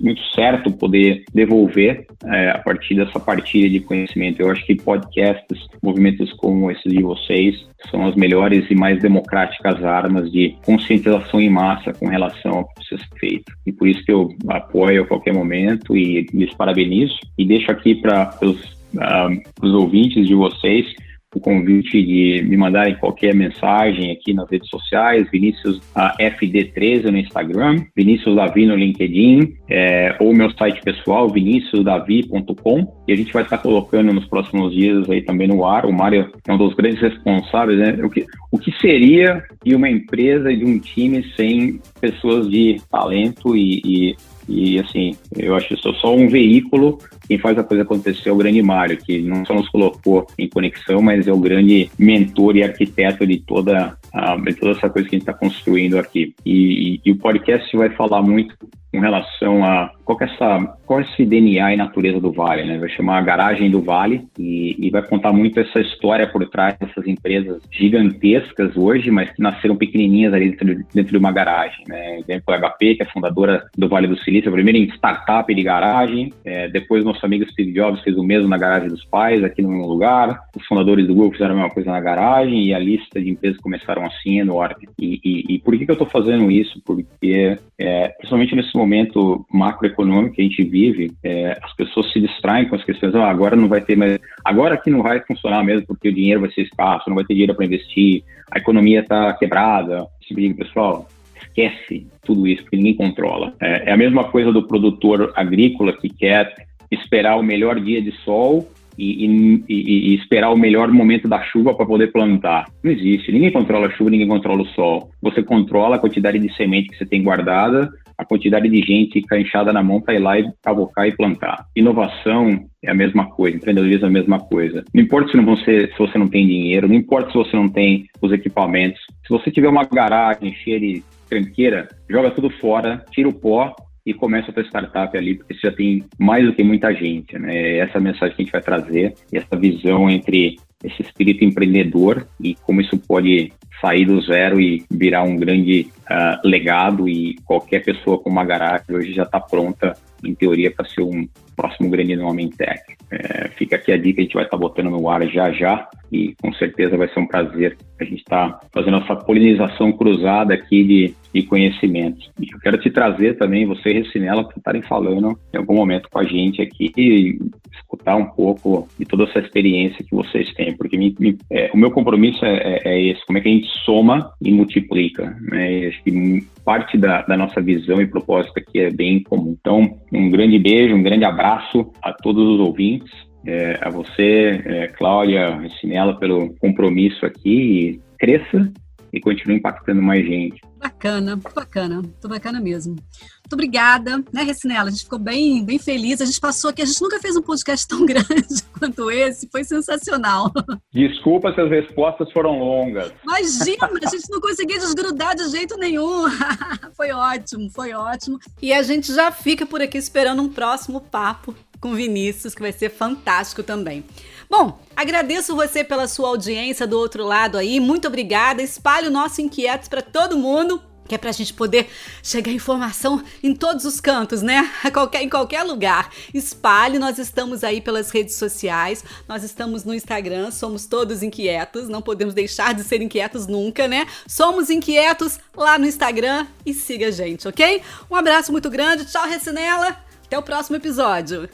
S3: muito certo poder devolver é, a partir dessa partilha de conhecimento. Eu acho que podcasts, movimentos como esses de vocês, são as melhores e mais democráticas armas de conscientização em massa com relação ao que precisa ser feito. E por isso que eu apoio a qualquer momento e lhes parabenizo. E deixo aqui para os uh, os ouvintes de vocês o convite de me mandarem qualquer mensagem aqui nas redes sociais, Vinícius uh, FD13 no Instagram, Vinícius Davi no LinkedIn, é, ou meu site pessoal, viniciusdavi.com, e a gente vai estar colocando nos próximos dias aí também no ar. O Mário é um dos grandes responsáveis, né? O que, o que seria de uma empresa e de um time sem pessoas de talento e, e e assim, eu acho que sou só um veículo. Quem faz a coisa acontecer é o grande Mário, que não só nos colocou em conexão, mas é o grande mentor e arquiteto de toda, a, de toda essa coisa que a gente está construindo aqui. E, e, e o podcast vai falar muito com relação a qual é, essa, qual é esse DNA e natureza do Vale, né? Vai chamar a Garagem do Vale e, e, vai contar muito essa história por trás dessas empresas gigantescas hoje, mas que nasceram pequenininhas ali dentro, dentro de uma garagem, né? Exemplo, a HP, que é fundadora do Vale do Silício, a primeira startup de garagem, é, depois nosso amigo Steve Jobs fez o mesmo na garagem dos pais, aqui no mesmo lugar, os fundadores do Google fizeram a mesma coisa na garagem e a lista de empresas começaram assim enorme. E, e, e por que, que eu estou fazendo isso? Porque, é, principalmente nesse momento macroeconômico que a gente vive, é, as pessoas se distraem com as questões, ah, agora não vai ter mais, agora que não vai funcionar mesmo porque o dinheiro vai ser escasso, não vai ter dinheiro para investir, a economia está quebrada. Tipo digo, pessoal, esquece tudo isso, porque ninguém controla. É, é a mesma coisa do produtor agrícola que quer esperar o melhor dia de sol e, e, e, esperar o melhor momento da chuva para poder plantar. Não existe. Ninguém controla a chuva, ninguém controla o sol. Você controla a quantidade de semente que você tem guardada, a quantidade de gente enxada na mão para ir lá e cavocar e plantar. Inovação é a mesma coisa, empreendedorismo é a mesma coisa. Não importa se, não você, se você não tem dinheiro, não importa se você não tem os equipamentos. Se você tiver uma garagem cheia de tranqueira, joga tudo fora, tira o pó e começa a tua startup ali, porque você já tem mais do que muita gente, né? Essa é a mensagem que a gente vai trazer, e essa visão entre esse espírito empreendedor e como isso pode sair do zero e virar um grande uh, legado e qualquer pessoa com uma garagem hoje já está pronta, em teoria, para ser um próximo grande nome em tech. É, fica aqui a dica, a gente vai estar tá botando no ar já já e com certeza vai ser um prazer a gente estar tá fazendo essa polinização cruzada aqui de, de conhecimentos. E eu quero te trazer também, você e Recinela, para estarem falando em algum momento com a gente aqui e escutar um pouco de toda essa experiência que vocês têm, porque me, me, é, o meu compromisso é, é, é, esse, como é que a gente soma e multiplica. Né? acho que parte da, da nossa visão e propósito aqui é bem comum. Então, um grande beijo, um grande abraço a todos os ouvintes é, a você, é, Cláudia Recinella, pelo compromisso aqui. cresça e continue impactando mais gente.
S2: Bacana, bacana, muito bacana mesmo. Muito obrigada, né, Recinela? A gente ficou bem, bem feliz. A gente passou aqui, a gente nunca fez um podcast tão grande quanto esse, foi sensacional.
S3: Desculpa se as respostas foram longas.
S2: Imagina, a gente não conseguia desgrudar de jeito nenhum. foi ótimo, foi ótimo. E a gente já fica por aqui esperando um próximo papo com Vinícius, que vai ser fantástico também. Bom, agradeço você pela sua audiência do outro lado aí. Muito obrigada. Espalhe o nosso Inquietos para todo mundo que é para a gente poder chegar informação em todos os cantos, né? Qualquer, em qualquer lugar. Espalhe, nós estamos aí pelas redes sociais, nós estamos no Instagram, somos todos inquietos, não podemos deixar de ser inquietos nunca, né? Somos inquietos lá no Instagram e siga a gente, ok? Um abraço muito grande, tchau, Recinela, até o próximo episódio.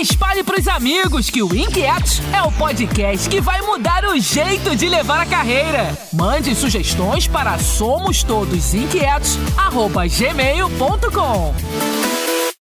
S1: Espalhe pros amigos que o Inquietos é o podcast que vai mudar o jeito de levar a carreira. Mande sugestões para somostodosinquietos@gmail.com.